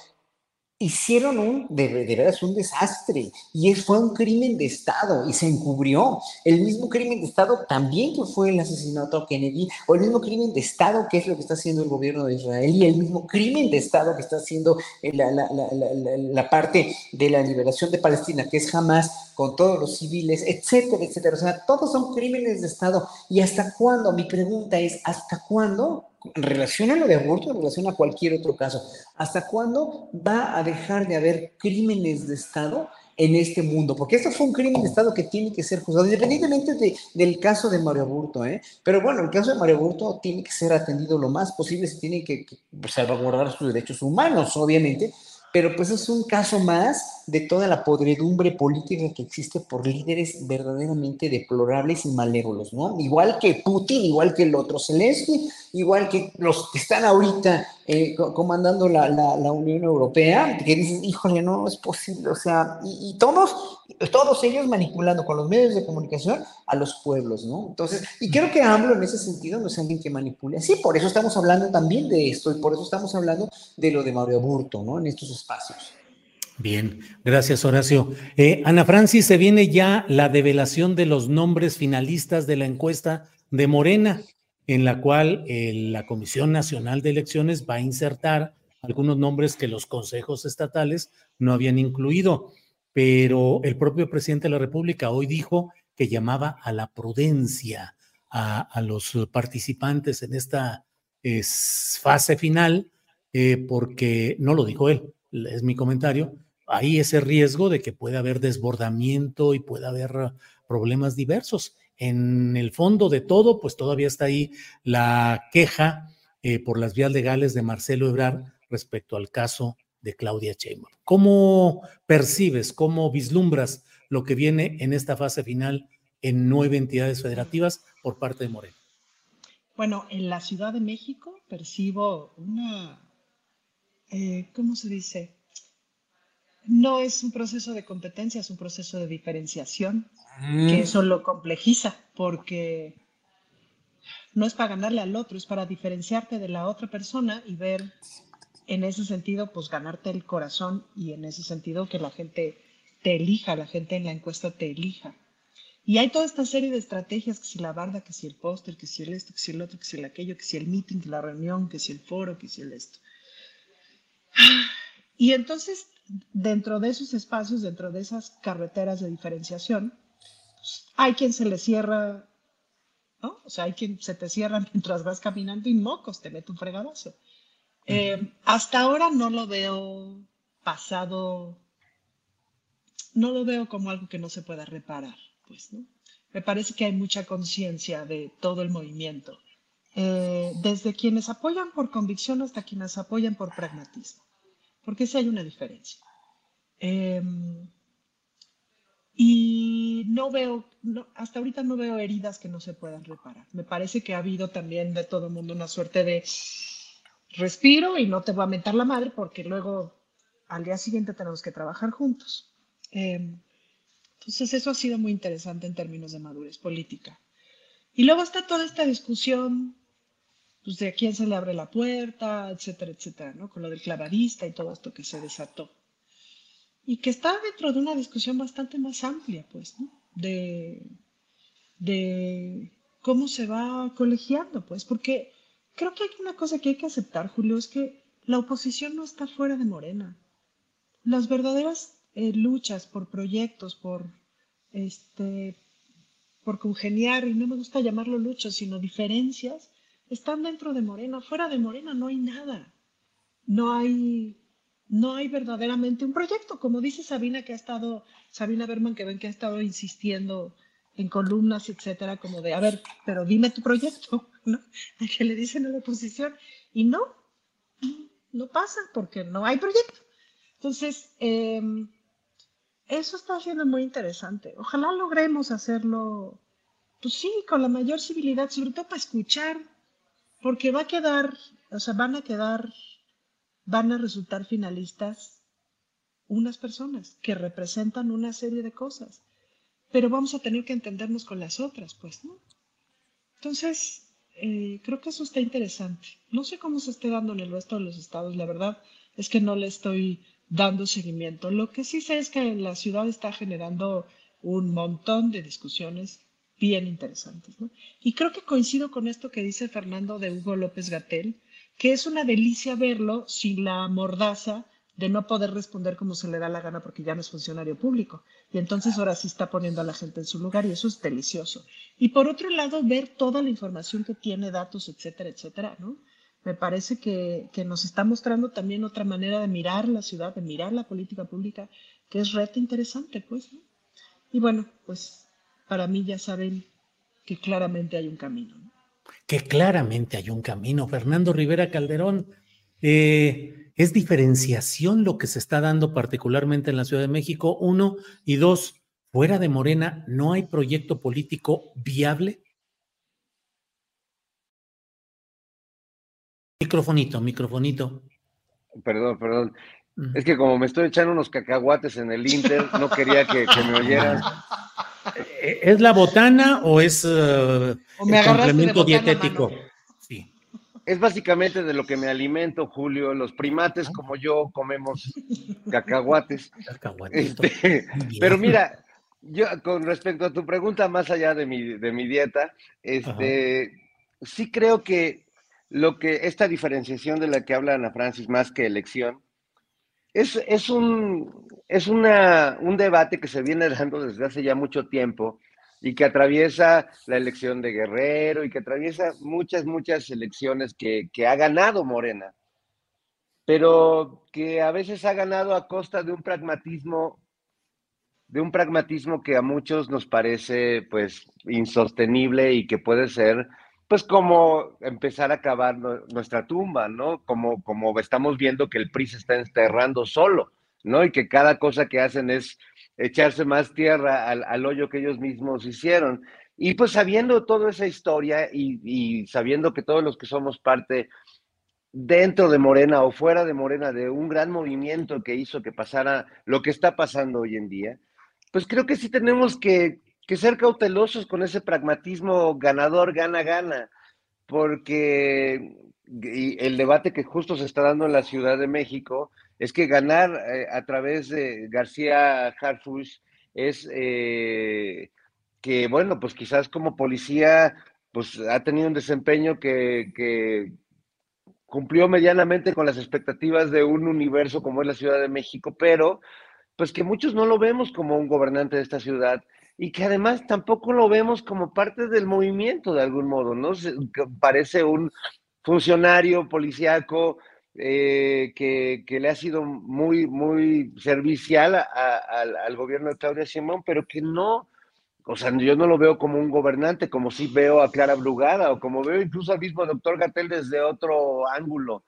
hicieron un, de, de, veras, un desastre y fue un crimen de Estado y se encubrió. El mismo crimen de Estado también que fue el asesinato a Kennedy, o el mismo crimen de Estado que es lo que está haciendo el gobierno de Israel y el mismo crimen de Estado que está haciendo la, la, la, la parte de la liberación de Palestina, que es jamás con todos los civiles, etcétera, etcétera. O sea, todos son crímenes de Estado. ¿Y hasta cuándo? Mi pregunta es, ¿hasta cuándo? En relación a lo de aborto, en relación a cualquier otro caso, ¿hasta cuándo va a dejar de haber crímenes de Estado en este mundo? Porque esto fue un crimen de Estado que tiene que ser juzgado, independientemente de, del caso de Mario Aburto, ¿eh? Pero bueno, el caso de Mario Aburto tiene que ser atendido lo más posible, se tiene que, que salvaguardar sus derechos humanos, obviamente, pero pues es un caso más de toda la podredumbre política que existe por líderes verdaderamente deplorables y malévolos, ¿no? Igual que Putin, igual que el otro Zelensky, igual que los que están ahorita eh, comandando la, la, Unión Europea, que dicen, híjole, no, es posible, o sea, y, y, todos, todos ellos manipulando con los medios de comunicación a los pueblos, ¿no? Entonces, y creo que AMLO en ese sentido no es alguien que manipule así, por eso estamos hablando también de esto y por eso estamos hablando de lo de Mario Burto, ¿no? En estos espacios. Bien, gracias Horacio. Eh, Ana Francis, se viene ya la develación de los nombres finalistas de la encuesta de Morena, en la cual eh, la Comisión Nacional de Elecciones va a insertar algunos nombres que los consejos estatales no habían incluido, pero el propio presidente de la República hoy dijo que llamaba a la prudencia a, los participantes en esta fase final, eh, porque no lo dijo él, es mi comentario, hay ese riesgo de que pueda haber desbordamiento y pueda haber problemas diversos. En el fondo de todo, pues todavía está ahí la queja eh, por las vías legales de Marcelo Ebrard respecto al caso de Claudia Sheinbaum. ¿Cómo percibes, cómo vislumbras lo que viene en esta fase final en nueve entidades federativas por parte de Moreno? Bueno, en la Ciudad de México percibo una, eh, ¿cómo se dice? No es un proceso de competencia, es un proceso de diferenciación, que mm. eso lo complejiza, porque no es para ganarle al otro, es para diferenciarte de la otra persona y ver en ese sentido, pues ganarte el corazón y en ese sentido que la gente te elija, la gente en la encuesta te elija. Y hay toda esta serie de estrategias, que si la barda, que si el póster, que si el esto, que si el otro, que si el aquello, que si el meeting, que la reunión, que si el foro, que si el esto. Y entonces dentro de esos espacios, dentro de esas carreteras de diferenciación, pues, hay quien se le cierra, ¿no? O sea, hay quien se te cierra mientras vas caminando y mocos, te mete un fregadazo. Eh, hasta ahora no lo veo pasado, no lo veo como algo que no se pueda reparar, pues, ¿no? Me parece que hay mucha conciencia de todo el movimiento, eh, desde quienes apoyan por convicción hasta quienes apoyan por pragmatismo porque sí hay una diferencia. Em, y no veo, hasta ahorita no veo heridas que no se puedan reparar. Me parece que ha habido también de todo el mundo una suerte de respiro y no te voy a mentar la madre porque luego al día siguiente tenemos que trabajar juntos. Em, entonces eso ha sido muy interesante en términos de madurez política. Y luego está toda esta discusión pues, de a quién se le abre la puerta, etcétera, etcétera, ¿no? Con lo del clavadista y todo esto que se desató. Y que está dentro de una discusión bastante más amplia, pues, ¿no? De, de cómo se va colegiando, pues, porque creo que hay una cosa que hay que aceptar, Julio, es que la oposición no está fuera de Morena. Las verdaderas eh, luchas por proyectos, por, este, por congeniar, y no me gusta llamarlo luchas, sino diferencias, están dentro de Morena. Fuera de Morena no hay nada. No hay, no hay verdaderamente un proyecto, como dice Sabina que ha estado, Sabina Berman que ven que ha estado insistiendo en columnas, etcétera, como de, a ver, pero dime tu proyecto, ¿no? que le dicen a la oposición, y no, no pasa porque no hay proyecto. Entonces, em, eso está siendo muy interesante. Ojalá logremos hacerlo, pues sí, con la mayor civilidad, sobre todo para escuchar, porque va a quedar, o sea, van a quedar, van a resultar finalistas unas personas que representan una serie de cosas pero vamos a tener que entendernos con las otras, pues, ¿no? Entonces, eh, creo que eso está interesante. No sé cómo se esté dando en el resto de los estados, la verdad es que no le estoy dando seguimiento. Lo que sí sé es que la ciudad está generando un montón de discusiones bien interesantes, ¿no? Y creo que coincido con esto que dice Fernando de Hugo López Gatel, que es una delicia verlo sin la mordaza de no poder responder como se le da la gana porque ya no es funcionario público. Y entonces ahora sí está poniendo a la gente en su lugar y eso es delicioso. Y por otro lado, ver toda la información que tiene, datos, etcétera, etcétera, ¿no? Me parece que, nos está mostrando también otra manera de mirar la ciudad, de mirar la política pública, que es reto interesante, pues. Y bueno, pues para mí ya saben que claramente hay un camino. Que claramente hay un camino. Fernando Rivera Calderón, eh, ¿Es diferenciación lo que se está dando particularmente en la Ciudad de México? Uno. Y dos, fuera de Morena, ¿no hay proyecto político viable? Microfonito, microfonito. Perdón, perdón. Es que como me estoy echando unos cacahuates en el Inter, no quería que, me oyeran. ¿E-, ¿Es la botana o es uh, el complemento dietético? es básicamente de lo que me alimento, Julio. Los primates como yo comemos cacahuates. Este, pero mira, yo con respecto a tu pregunta, más allá de mi, de mi dieta, este, sí creo que lo que esta diferenciación de la que habla Ana Francis, más que elección, es, es, un, es una, un debate que se viene dando desde hace ya mucho tiempo y que atraviesa la elección de Guerrero y que atraviesa muchas, muchas elecciones que, ha ganado Morena, pero que a veces ha ganado a costa de un pragmatismo, de un pragmatismo que a muchos nos parece pues insostenible y que puede ser pues como empezar a cavar nuestra tumba, ¿no? Como, como estamos viendo que el PRI se está enterrando solo, ¿no? Y que cada cosa que hacen es echarse más tierra al, hoyo que ellos mismos hicieron. Y pues sabiendo toda esa historia y, sabiendo que todos los que somos parte dentro de Morena o fuera de Morena de un gran movimiento que hizo que pasara lo que está pasando hoy en día, pues creo que sí tenemos que, que ser cautelosos con ese pragmatismo ganador, gana, gana, porque el debate que justo se está dando en la Ciudad de México, es que ganar eh, a través de García Harfush es eh, que, bueno, pues quizás como policía, pues ha tenido un desempeño que, cumplió medianamente con las expectativas de un universo como es la Ciudad de México, pero pues que muchos no lo vemos como un gobernante de esta ciudad y que además tampoco lo vemos como parte del movimiento de algún modo, ¿no? parece un funcionario policíaco eh, que, le ha sido muy, muy servicial al gobierno de Claudia Simón, pero que no, o sea, yo no lo veo como un gobernante, como si veo a Clara Brugada o como veo incluso al mismo doctor Gatel desde otro ángulo.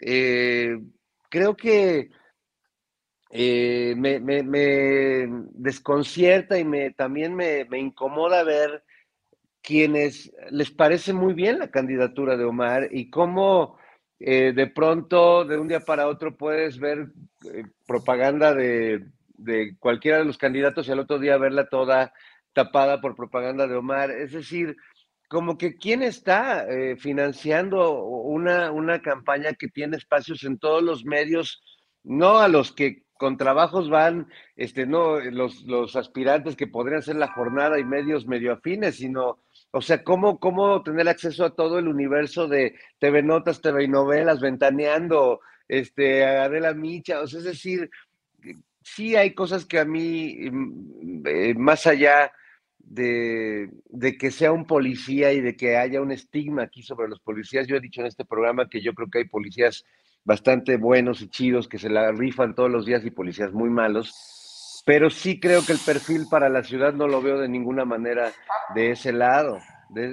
Eh, creo que eh, me, desconcierta y me, también me, incomoda ver quienes les parece muy bien la candidatura de Omar y cómo eh, de pronto, de un día para otro, puedes ver eh, propaganda de, de, cualquiera de los candidatos y al otro día verla toda tapada por propaganda de Omar. Es decir, como que quién está financiando una, una campaña que tiene espacios en todos los medios, no a los que con trabajos van, este, no, los, los aspirantes que podrían ser la jornada y medios medio afines, sino, o sea, cómo, cómo tener acceso a todo el universo de TV Notas, TV novelas, ventaneando, este, Adela Micha, o sea, es decir, sí hay cosas que a mí, mm, eh, más allá de, de, que sea un policía y de que haya un estigma aquí sobre los policías, yo he dicho en este programa que yo creo que hay policías bastante buenos y chidos que se la rifan todos los días y policías muy malos, pero sí creo que el perfil para la ciudad no lo veo de ninguna manera de ese lado.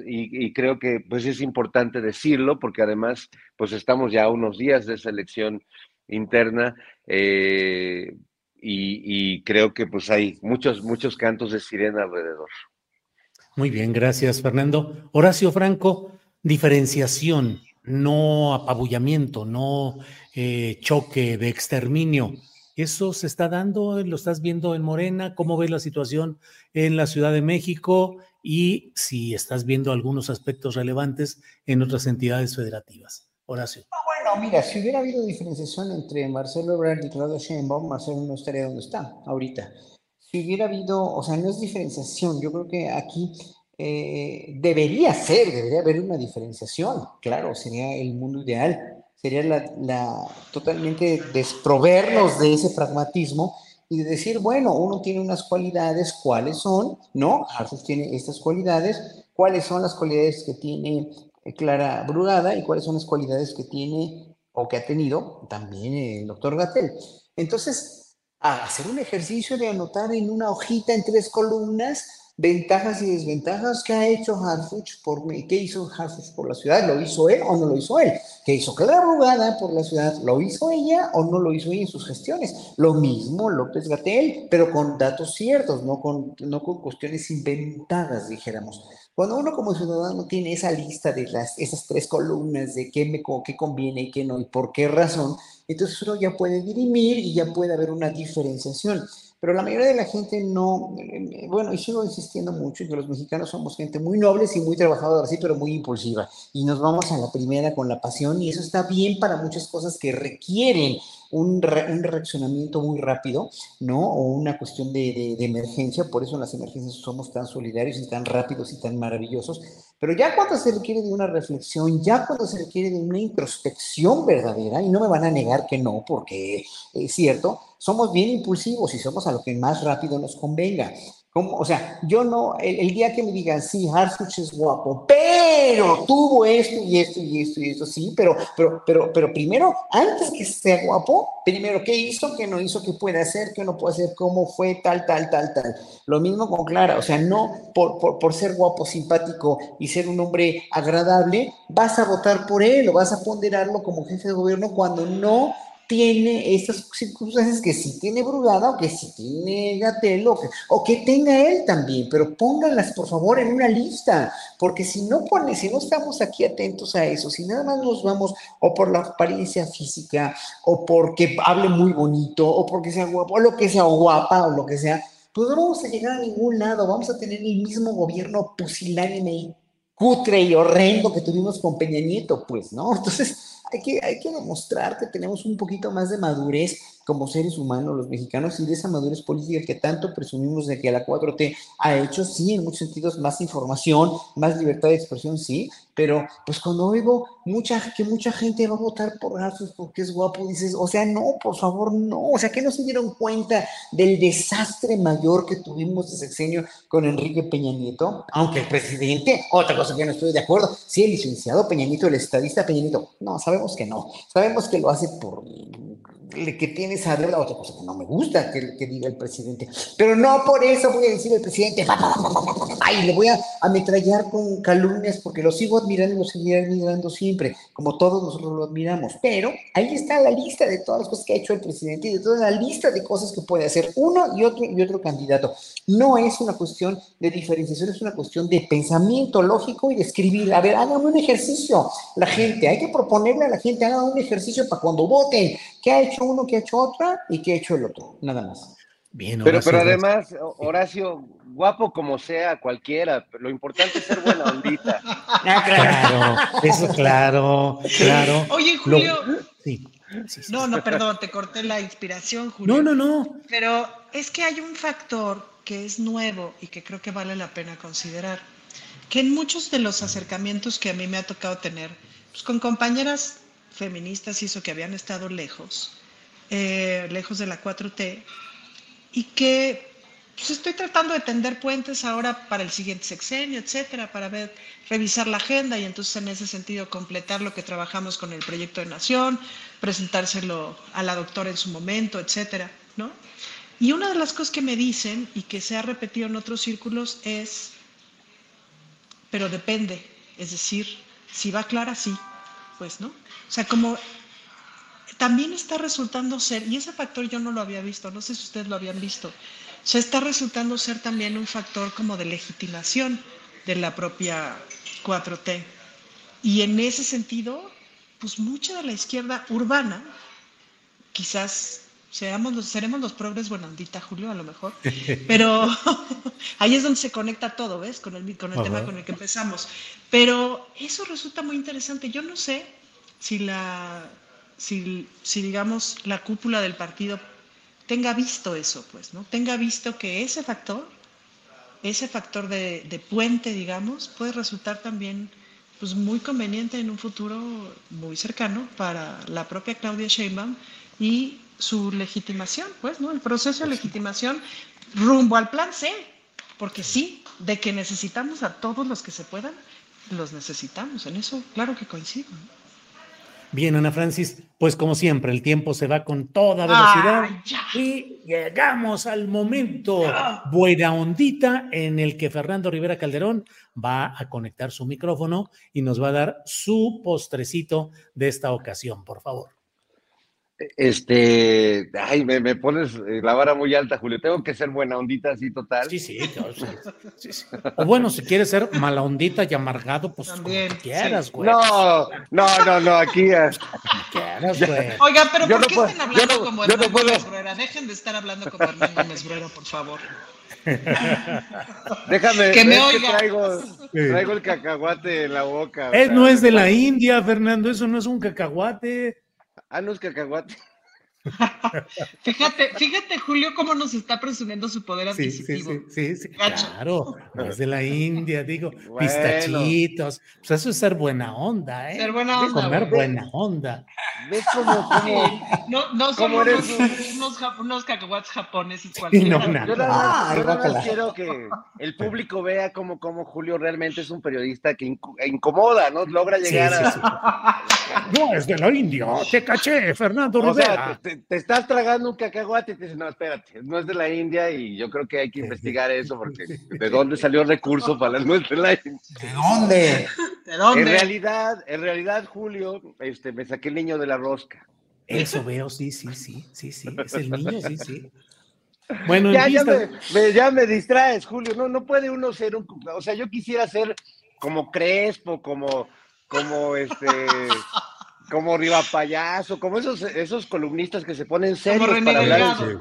y, creo que pues es importante decirlo porque además pues estamos ya unos días de esa elección interna eh, y, y, creo que pues hay muchos, muchos cantos de sirena alrededor. Muy bien, gracias Fernando. Horacio Franco, diferenciación no apabullamiento, no eh, choque de exterminio. ¿Eso se está dando? ¿Lo estás viendo en Morena? ¿Cómo ves la situación en la Ciudad de México? Y si estás viendo algunos aspectos relevantes en otras entidades federativas. Horacio. bueno, mira, si hubiera habido diferenciación entre Marcelo Ebrard y Claudio Sheinbaum, Marcelo no estaría donde está ahorita. Si hubiera habido, o sea, no es diferenciación, yo creo que aquí eh, debería ser, debería haber una diferenciación, claro, sería el mundo ideal, sería la, totalmente desprovernos de ese pragmatismo y de decir, bueno, uno tiene unas cualidades, ¿cuáles son? ¿No? Arthur tiene estas cualidades, ¿cuáles son las cualidades que tiene eh, Clara Brugada y cuáles son las cualidades que tiene o que ha tenido también el doctor Gatel? Entonces, hacer un ejercicio de anotar en una hojita en tres columnas ventajas y desventajas que ha hecho Harfuch por qué hizo Harfuch por la ciudad, lo hizo él o no lo hizo él, qué hizo Clara Rugada por la ciudad, lo hizo ella o no lo hizo ella en sus gestiones, lo mismo López Gatel, pero con datos ciertos, no con, no con cuestiones inventadas, dijéramos. Cuando uno como ciudadano tiene esa lista de las, esas tres columnas de qué me qué conviene y qué no y por qué razón, entonces uno ya puede dirimir y ya puede haber una diferenciación. Pero la mayoría de la gente no, eh, bueno, y sigo insistiendo mucho que los mexicanos somos gente muy nobles y muy trabajadora, sí, pero muy impulsiva. Y nos vamos a la primera con la pasión y eso está bien para muchas cosas que requieren un, un reaccionamiento muy rápido, ¿no? O una cuestión de, de, emergencia, por eso en las emergencias somos tan solidarios y tan rápidos y tan maravillosos. Pero ya cuando se requiere de una reflexión, ya cuando se requiere de una introspección verdadera, y no me van a negar que no, porque es cierto, somos bien impulsivos y somos a lo que más rápido nos convenga. O sea, yo no, el, día que me digan, sí, Harfuch es guapo, pero tuvo esto y esto y esto y esto, sí, pero, pero, pero, pero primero, antes que sea guapo, primero, ¿qué hizo, qué no hizo, qué puede hacer, qué no puede hacer, cómo fue, tal, tal, tal, tal. Lo mismo con Clara, o sea, no por, por, por ser guapo, simpático y ser un hombre agradable, vas a votar por él o vas a ponderarlo como jefe de gobierno cuando no tiene estas circunstancias que sí tiene Brugada o que sí tiene Gatel o que, o que tenga él también, pero pónganlas por favor en una lista, porque si no pone, si no estamos aquí atentos a eso, si nada más nos vamos o por la apariencia física o porque hable muy bonito o porque sea guapo o lo que sea o guapa o lo que sea, pues no vamos a llegar a ningún lado, vamos a tener el mismo gobierno pusilánime y cutre y horrendo que tuvimos con Peña Nieto, pues, ¿no? Entonces, hay que, hay que demostrar que tenemos un poquito más de madurez como seres humanos los mexicanos y de esa madurez política que tanto presumimos de que la 4T ha hecho, sí, en muchos sentidos más información, más libertad de expresión, sí, pero pues cuando oigo mucha, que mucha gente va a votar por Arthur porque es guapo, dices, o sea, no, por favor, no, o sea, que no se dieron cuenta del desastre mayor que tuvimos de sexenio con Enrique Peña Nieto, aunque el presidente, otra cosa que no estoy de acuerdo, sí, el licenciado Peña Nieto, el estadista Peña Nieto, no, sabemos que no, sabemos que lo hace por que tiene esa deuda, otra cosa que no me gusta que, diga el presidente, pero no por eso voy a decir el presidente, ay, le voy a ametrallar con calumnias porque lo sigo admirando y lo seguiré admirando siempre, como todos nosotros lo admiramos, pero ahí está la lista de todas las cosas que ha hecho el presidente y de toda la lista de cosas que puede hacer uno y otro y otro candidato. No es una cuestión de diferenciación, es una cuestión de pensamiento lógico y de escribir, a ver, hagan un ejercicio, la gente, hay que proponerle a la gente, hagan un ejercicio para cuando voten, ¿qué ha hecho uno, qué ha hecho otra y qué ha hecho el otro? Nada más. Bien, pero, pero además, Horacio, guapo como sea cualquiera, lo importante es ser buena ondita. Ah, claro, eso claro, claro. Oye, Julio. sí, no, no, perdón, te corté la inspiración, Julio. No, no, no. Pero es que hay un factor que es nuevo y que creo que vale la pena considerar, que en muchos de los acercamientos que a mí me ha tocado tener, pues con compañeras feministas y eso que habían estado lejos, eh, lejos de la 4T, y que pues, estoy tratando de tender puentes ahora para el siguiente sexenio, etcétera, para ver, revisar la agenda y entonces en ese sentido completar lo que trabajamos con el proyecto de nación, presentárselo a la doctora en su momento, etcétera, ¿no? Y una de las cosas que me dicen y que se ha repetido en otros círculos es, pero depende, es decir, si va clara, sí, pues, ¿no? O sea, como también está resultando ser, y ese factor yo no lo había visto, no sé si ustedes lo habían visto, o sea, está resultando ser también un factor como de legitimación de la propia 4T. Y en ese sentido, pues mucha de la izquierda urbana, quizás seamos los, seremos los progres buenandita, Julio, a lo mejor, pero ahí es donde se conecta todo, ¿ves? Con el, con el tema con el que empezamos. Pero eso resulta muy interesante. Yo no sé si la si, digamos, la cúpula del partido tenga visto eso, pues, ¿no? Tenga visto que ese factor, ese factor de, puente, digamos, puede resultar también pues muy conveniente en un futuro muy cercano para la propia Claudia Sheinbaum y su legitimación, pues, ¿no? El proceso de legitimación rumbo al plan C, porque sí, de que necesitamos a todos los que se puedan, los necesitamos, en eso claro que coincido. Bien, Ana Francis, pues como siempre, el tiempo se va con toda velocidad y llegamos al momento buena ondita en el que Fernando Rivera Calderón va a conectar su micrófono y nos va a dar su postrecito de esta ocasión, por favor. Este, ay, me, pones eh, la vara muy alta, Julio. Tengo que ser buena ondita así total. Sí, sí, O bueno, si quieres ser mala ondita y amargado, pues como quieras, güey. No, no, no, no, aquí. quieras, güey. Oiga, pero ¿por qué están hablando como Hernando puedo... Dejen de estar hablando como Hernando Mesbruera, por favor. Déjame, que me oiga. traigo, traigo el cacahuate en la boca. Es, no es de la India, Fernando, eso no es un cacahuate. Ah, no es cacahuate. fíjate, fíjate, Julio, cómo nos está presumiendo su poder adquisitivo. Sí, sí, sí, claro, no es de la India, digo, pistachitos. Pues eso es ser buena onda, ¿eh? Ser buena onda. Comer buena onda. ¿Ves cómo, cómo, no, no somos eres? Unos, unos, cacahuates japoneses cualquiera. No, yo nada, quiero que el público vea cómo, cómo Julio realmente es un periodista que incomoda, ¿no? Logra llegar a... No, es de la India, te caché, Fernando Rivera te, estás tragando un cacahuate y te dices, no, espérate, no es de la India y yo creo que hay que investigar eso porque ¿de dónde salió el recurso para no es de la India? ¿De dónde? ¿De dónde? En realidad, en realidad, Julio, este, me saqué el niño de la rosca. Eso veo, sí, sí, sí, sí, sí, es el niño, sí, sí. Bueno, ya, ya, me, ya me distraes, Julio, no, no puede uno ser un, o sea, yo quisiera ser como Crespo, como, como este como Riva Payaso, como esos, esos columnistas que se ponen serios para hablar en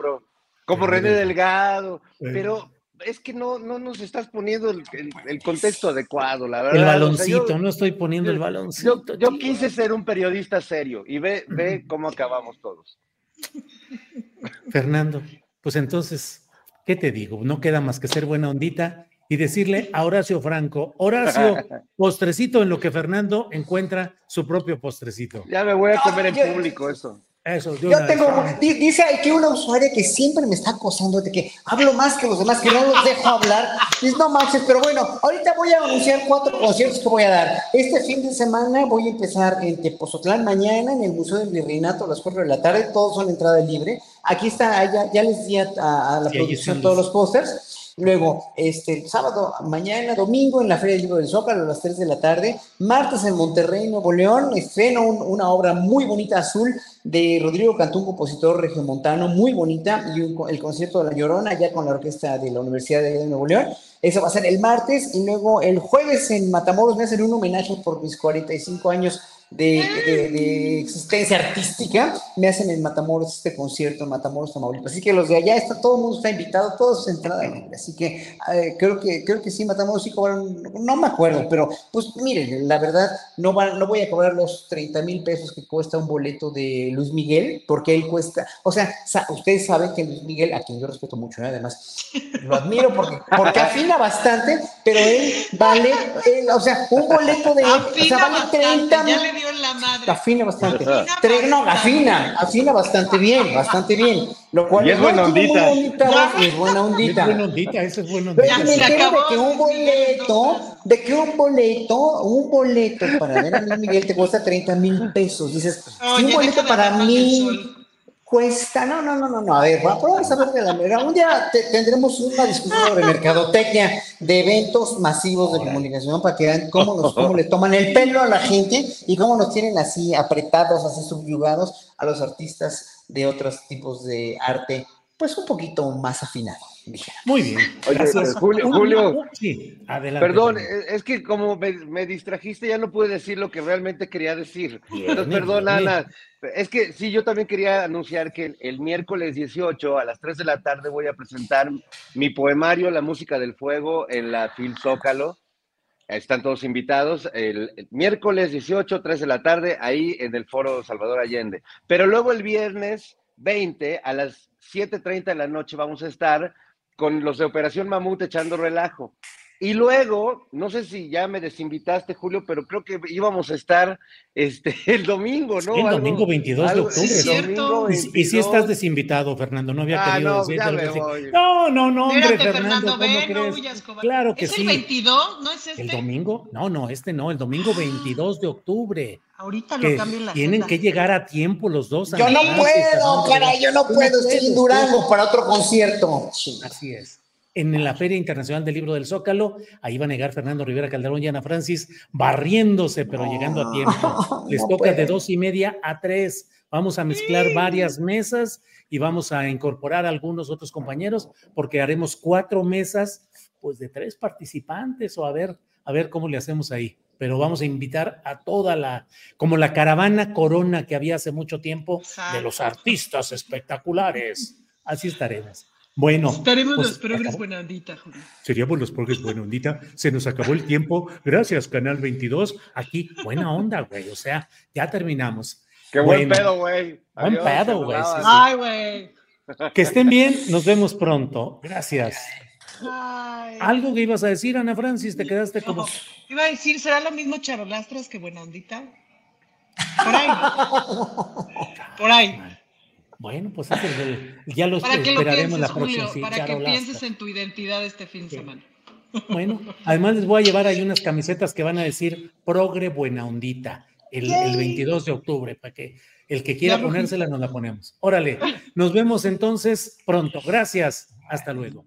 como René Delgado, pero es que no, no nos estás poniendo el, contexto adecuado, la verdad. El baloncito, no estoy poniendo el baloncito. Yo, quise ser un periodista serio y ve, ve cómo acabamos todos. Fernando, pues entonces, ¿qué te digo? No queda más que ser buena ondita y decirle a Horacio Franco, Horacio, postrecito en lo que Fernando encuentra su propio postrecito. Ya me voy a comer en público eso. Eso, Yo tengo, dice aquí una usuaria que siempre me está acosando de que hablo más que los demás, que no los dejo hablar. Dice, no manches, pero bueno, ahorita voy a anunciar cuatro conciertos que voy a dar. Este fin de semana voy a empezar en Tepozotlán mañana en el Museo del Virreinato a las 4 de la tarde, todos son entrada libre. Aquí está, ya, ya les di a, la producción todos los pósters. Luego, este, sábado, mañana, domingo en la Feria del Libro del Zócalo a las 3 de la tarde. Martes en Monterrey, Nuevo León, estreno una obra muy bonita, azul, de Rodrigo Cantú, compositor regiomontano, muy bonita, y el concierto de La Llorona, ya con la orquesta de la Universidad de Nuevo León. Eso va a ser el martes, y luego el jueves en Matamoros me hacen un homenaje por mis 45 años de, existencia artística, me hacen en Matamoros este concierto en Matamoros, Tamaulipas. Así que los de allá, está, todo el mundo está invitado, todos entrada libre. Así que eh, creo que creo que sí, Matamoros sí cobraron, no me acuerdo, pero pues miren, la verdad, no, no voy a cobrar los 30 mil pesos que cuesta un boleto de Luis Miguel, porque él cuesta, o sea, ustedes saben que Luis Miguel, a quien yo respeto mucho, ¿eh? además, lo admiro porque, porque afina bastante, pero él vale, o sea, un boleto de él, o sea, vale 30 mil la madre. Afina bastante. no, afina, afina bastante bien, bastante bien. Lo cual es buena ondita. es buena ondita. Es buena ondita, eso es buena ondita. me entero de que un boleto, de que un boleto, un boleto para ver a Luis Miguel te cuesta 30 mil pesos. Dices, un boleto para mí cuesta, no, no, no, no, no, a ver, vamos a ver de la mera. Un día tendremos una discusión sobre mercadotecnia de eventos masivos de comunicación para que vean cómo, nos, cómo le toman el pelo a la gente y cómo nos tienen así apretados, así subyugados a los artistas de otros tipos de arte, pues un poquito más afinado. Muy bien. Oye, Julio, Julio sí, adelante, perdón, es que como me, distrajiste ya no pude decir lo que realmente quería decir. Entonces, perdón, Ana. Es que sí, yo también quería anunciar que el, miércoles 18 a las 3 de la tarde voy a presentar mi poemario La Música del Fuego en la Phil Zócalo. Están todos invitados el, el, miércoles 18, 3 de la tarde, ahí en el Foro Salvador Allende. Pero luego el viernes 20 a las 7.30 de la noche vamos a estar con los de Operación Mamut echando relajo. Y luego, no sé si ya me desinvitaste, Julio, pero creo que íbamos a estar este, el domingo, ¿no? el domingo 22 de octubre. Sí, cierto. Y, si estás desinvitado, Fernando, no había ah, querido no, decirte No, no, no, hombre, Fernando, ¿cómo crees? claro que ¿Es sí. el 22? ¿No es este? ¿El domingo? No, no, este no, el domingo 22 de octubre. Ahorita lo cambio la Tienen que llegar a tiempo los dos. Yo no puedo, caray, yo no puedo, estoy en Durango para otro concierto. Así es. En la Feria Internacional del Libro del Zócalo, ahí va a negar Fernando Rivera Calderón y Ana Francis, barriéndose, pero llegando a tiempo. Les toca de dos y media a tres. Vamos a mezclar varias mesas y vamos a incorporar a algunos otros compañeros, porque haremos cuatro mesas, pues de tres participantes, o a ver, a ver cómo le hacemos ahí pero vamos a invitar a toda la, como la caravana corona que había hace mucho tiempo de los artistas espectaculares. Así estaremos. Bueno. Estaremos pues, los progres buena ondita, Julio. Seríamos los progres buena ondita. Se nos acabó el tiempo. Gracias, Canal 22. Aquí, buena onda, güey. O sea, ya terminamos. Qué buen pedo, güey. Buen pedo, güey. Ay, güey. Que estén bien. Nos vemos pronto. Gracias. Algo que ibas a decir, Ana Francis, te quedaste como. iba a decir, ¿será lo mismo charolastras que buena ondita? Por ahí. Por ahí. Bueno, pues ya lo esperaremos la próxima. para que pienses en tu identidad este fin de semana. Bueno, además les voy a llevar ahí unas camisetas que van a decir progre buena ondita el, el 22 de octubre, para que el que quiera ponérsela nos la ponemos. Órale, nos vemos entonces pronto. Gracias. Hasta luego.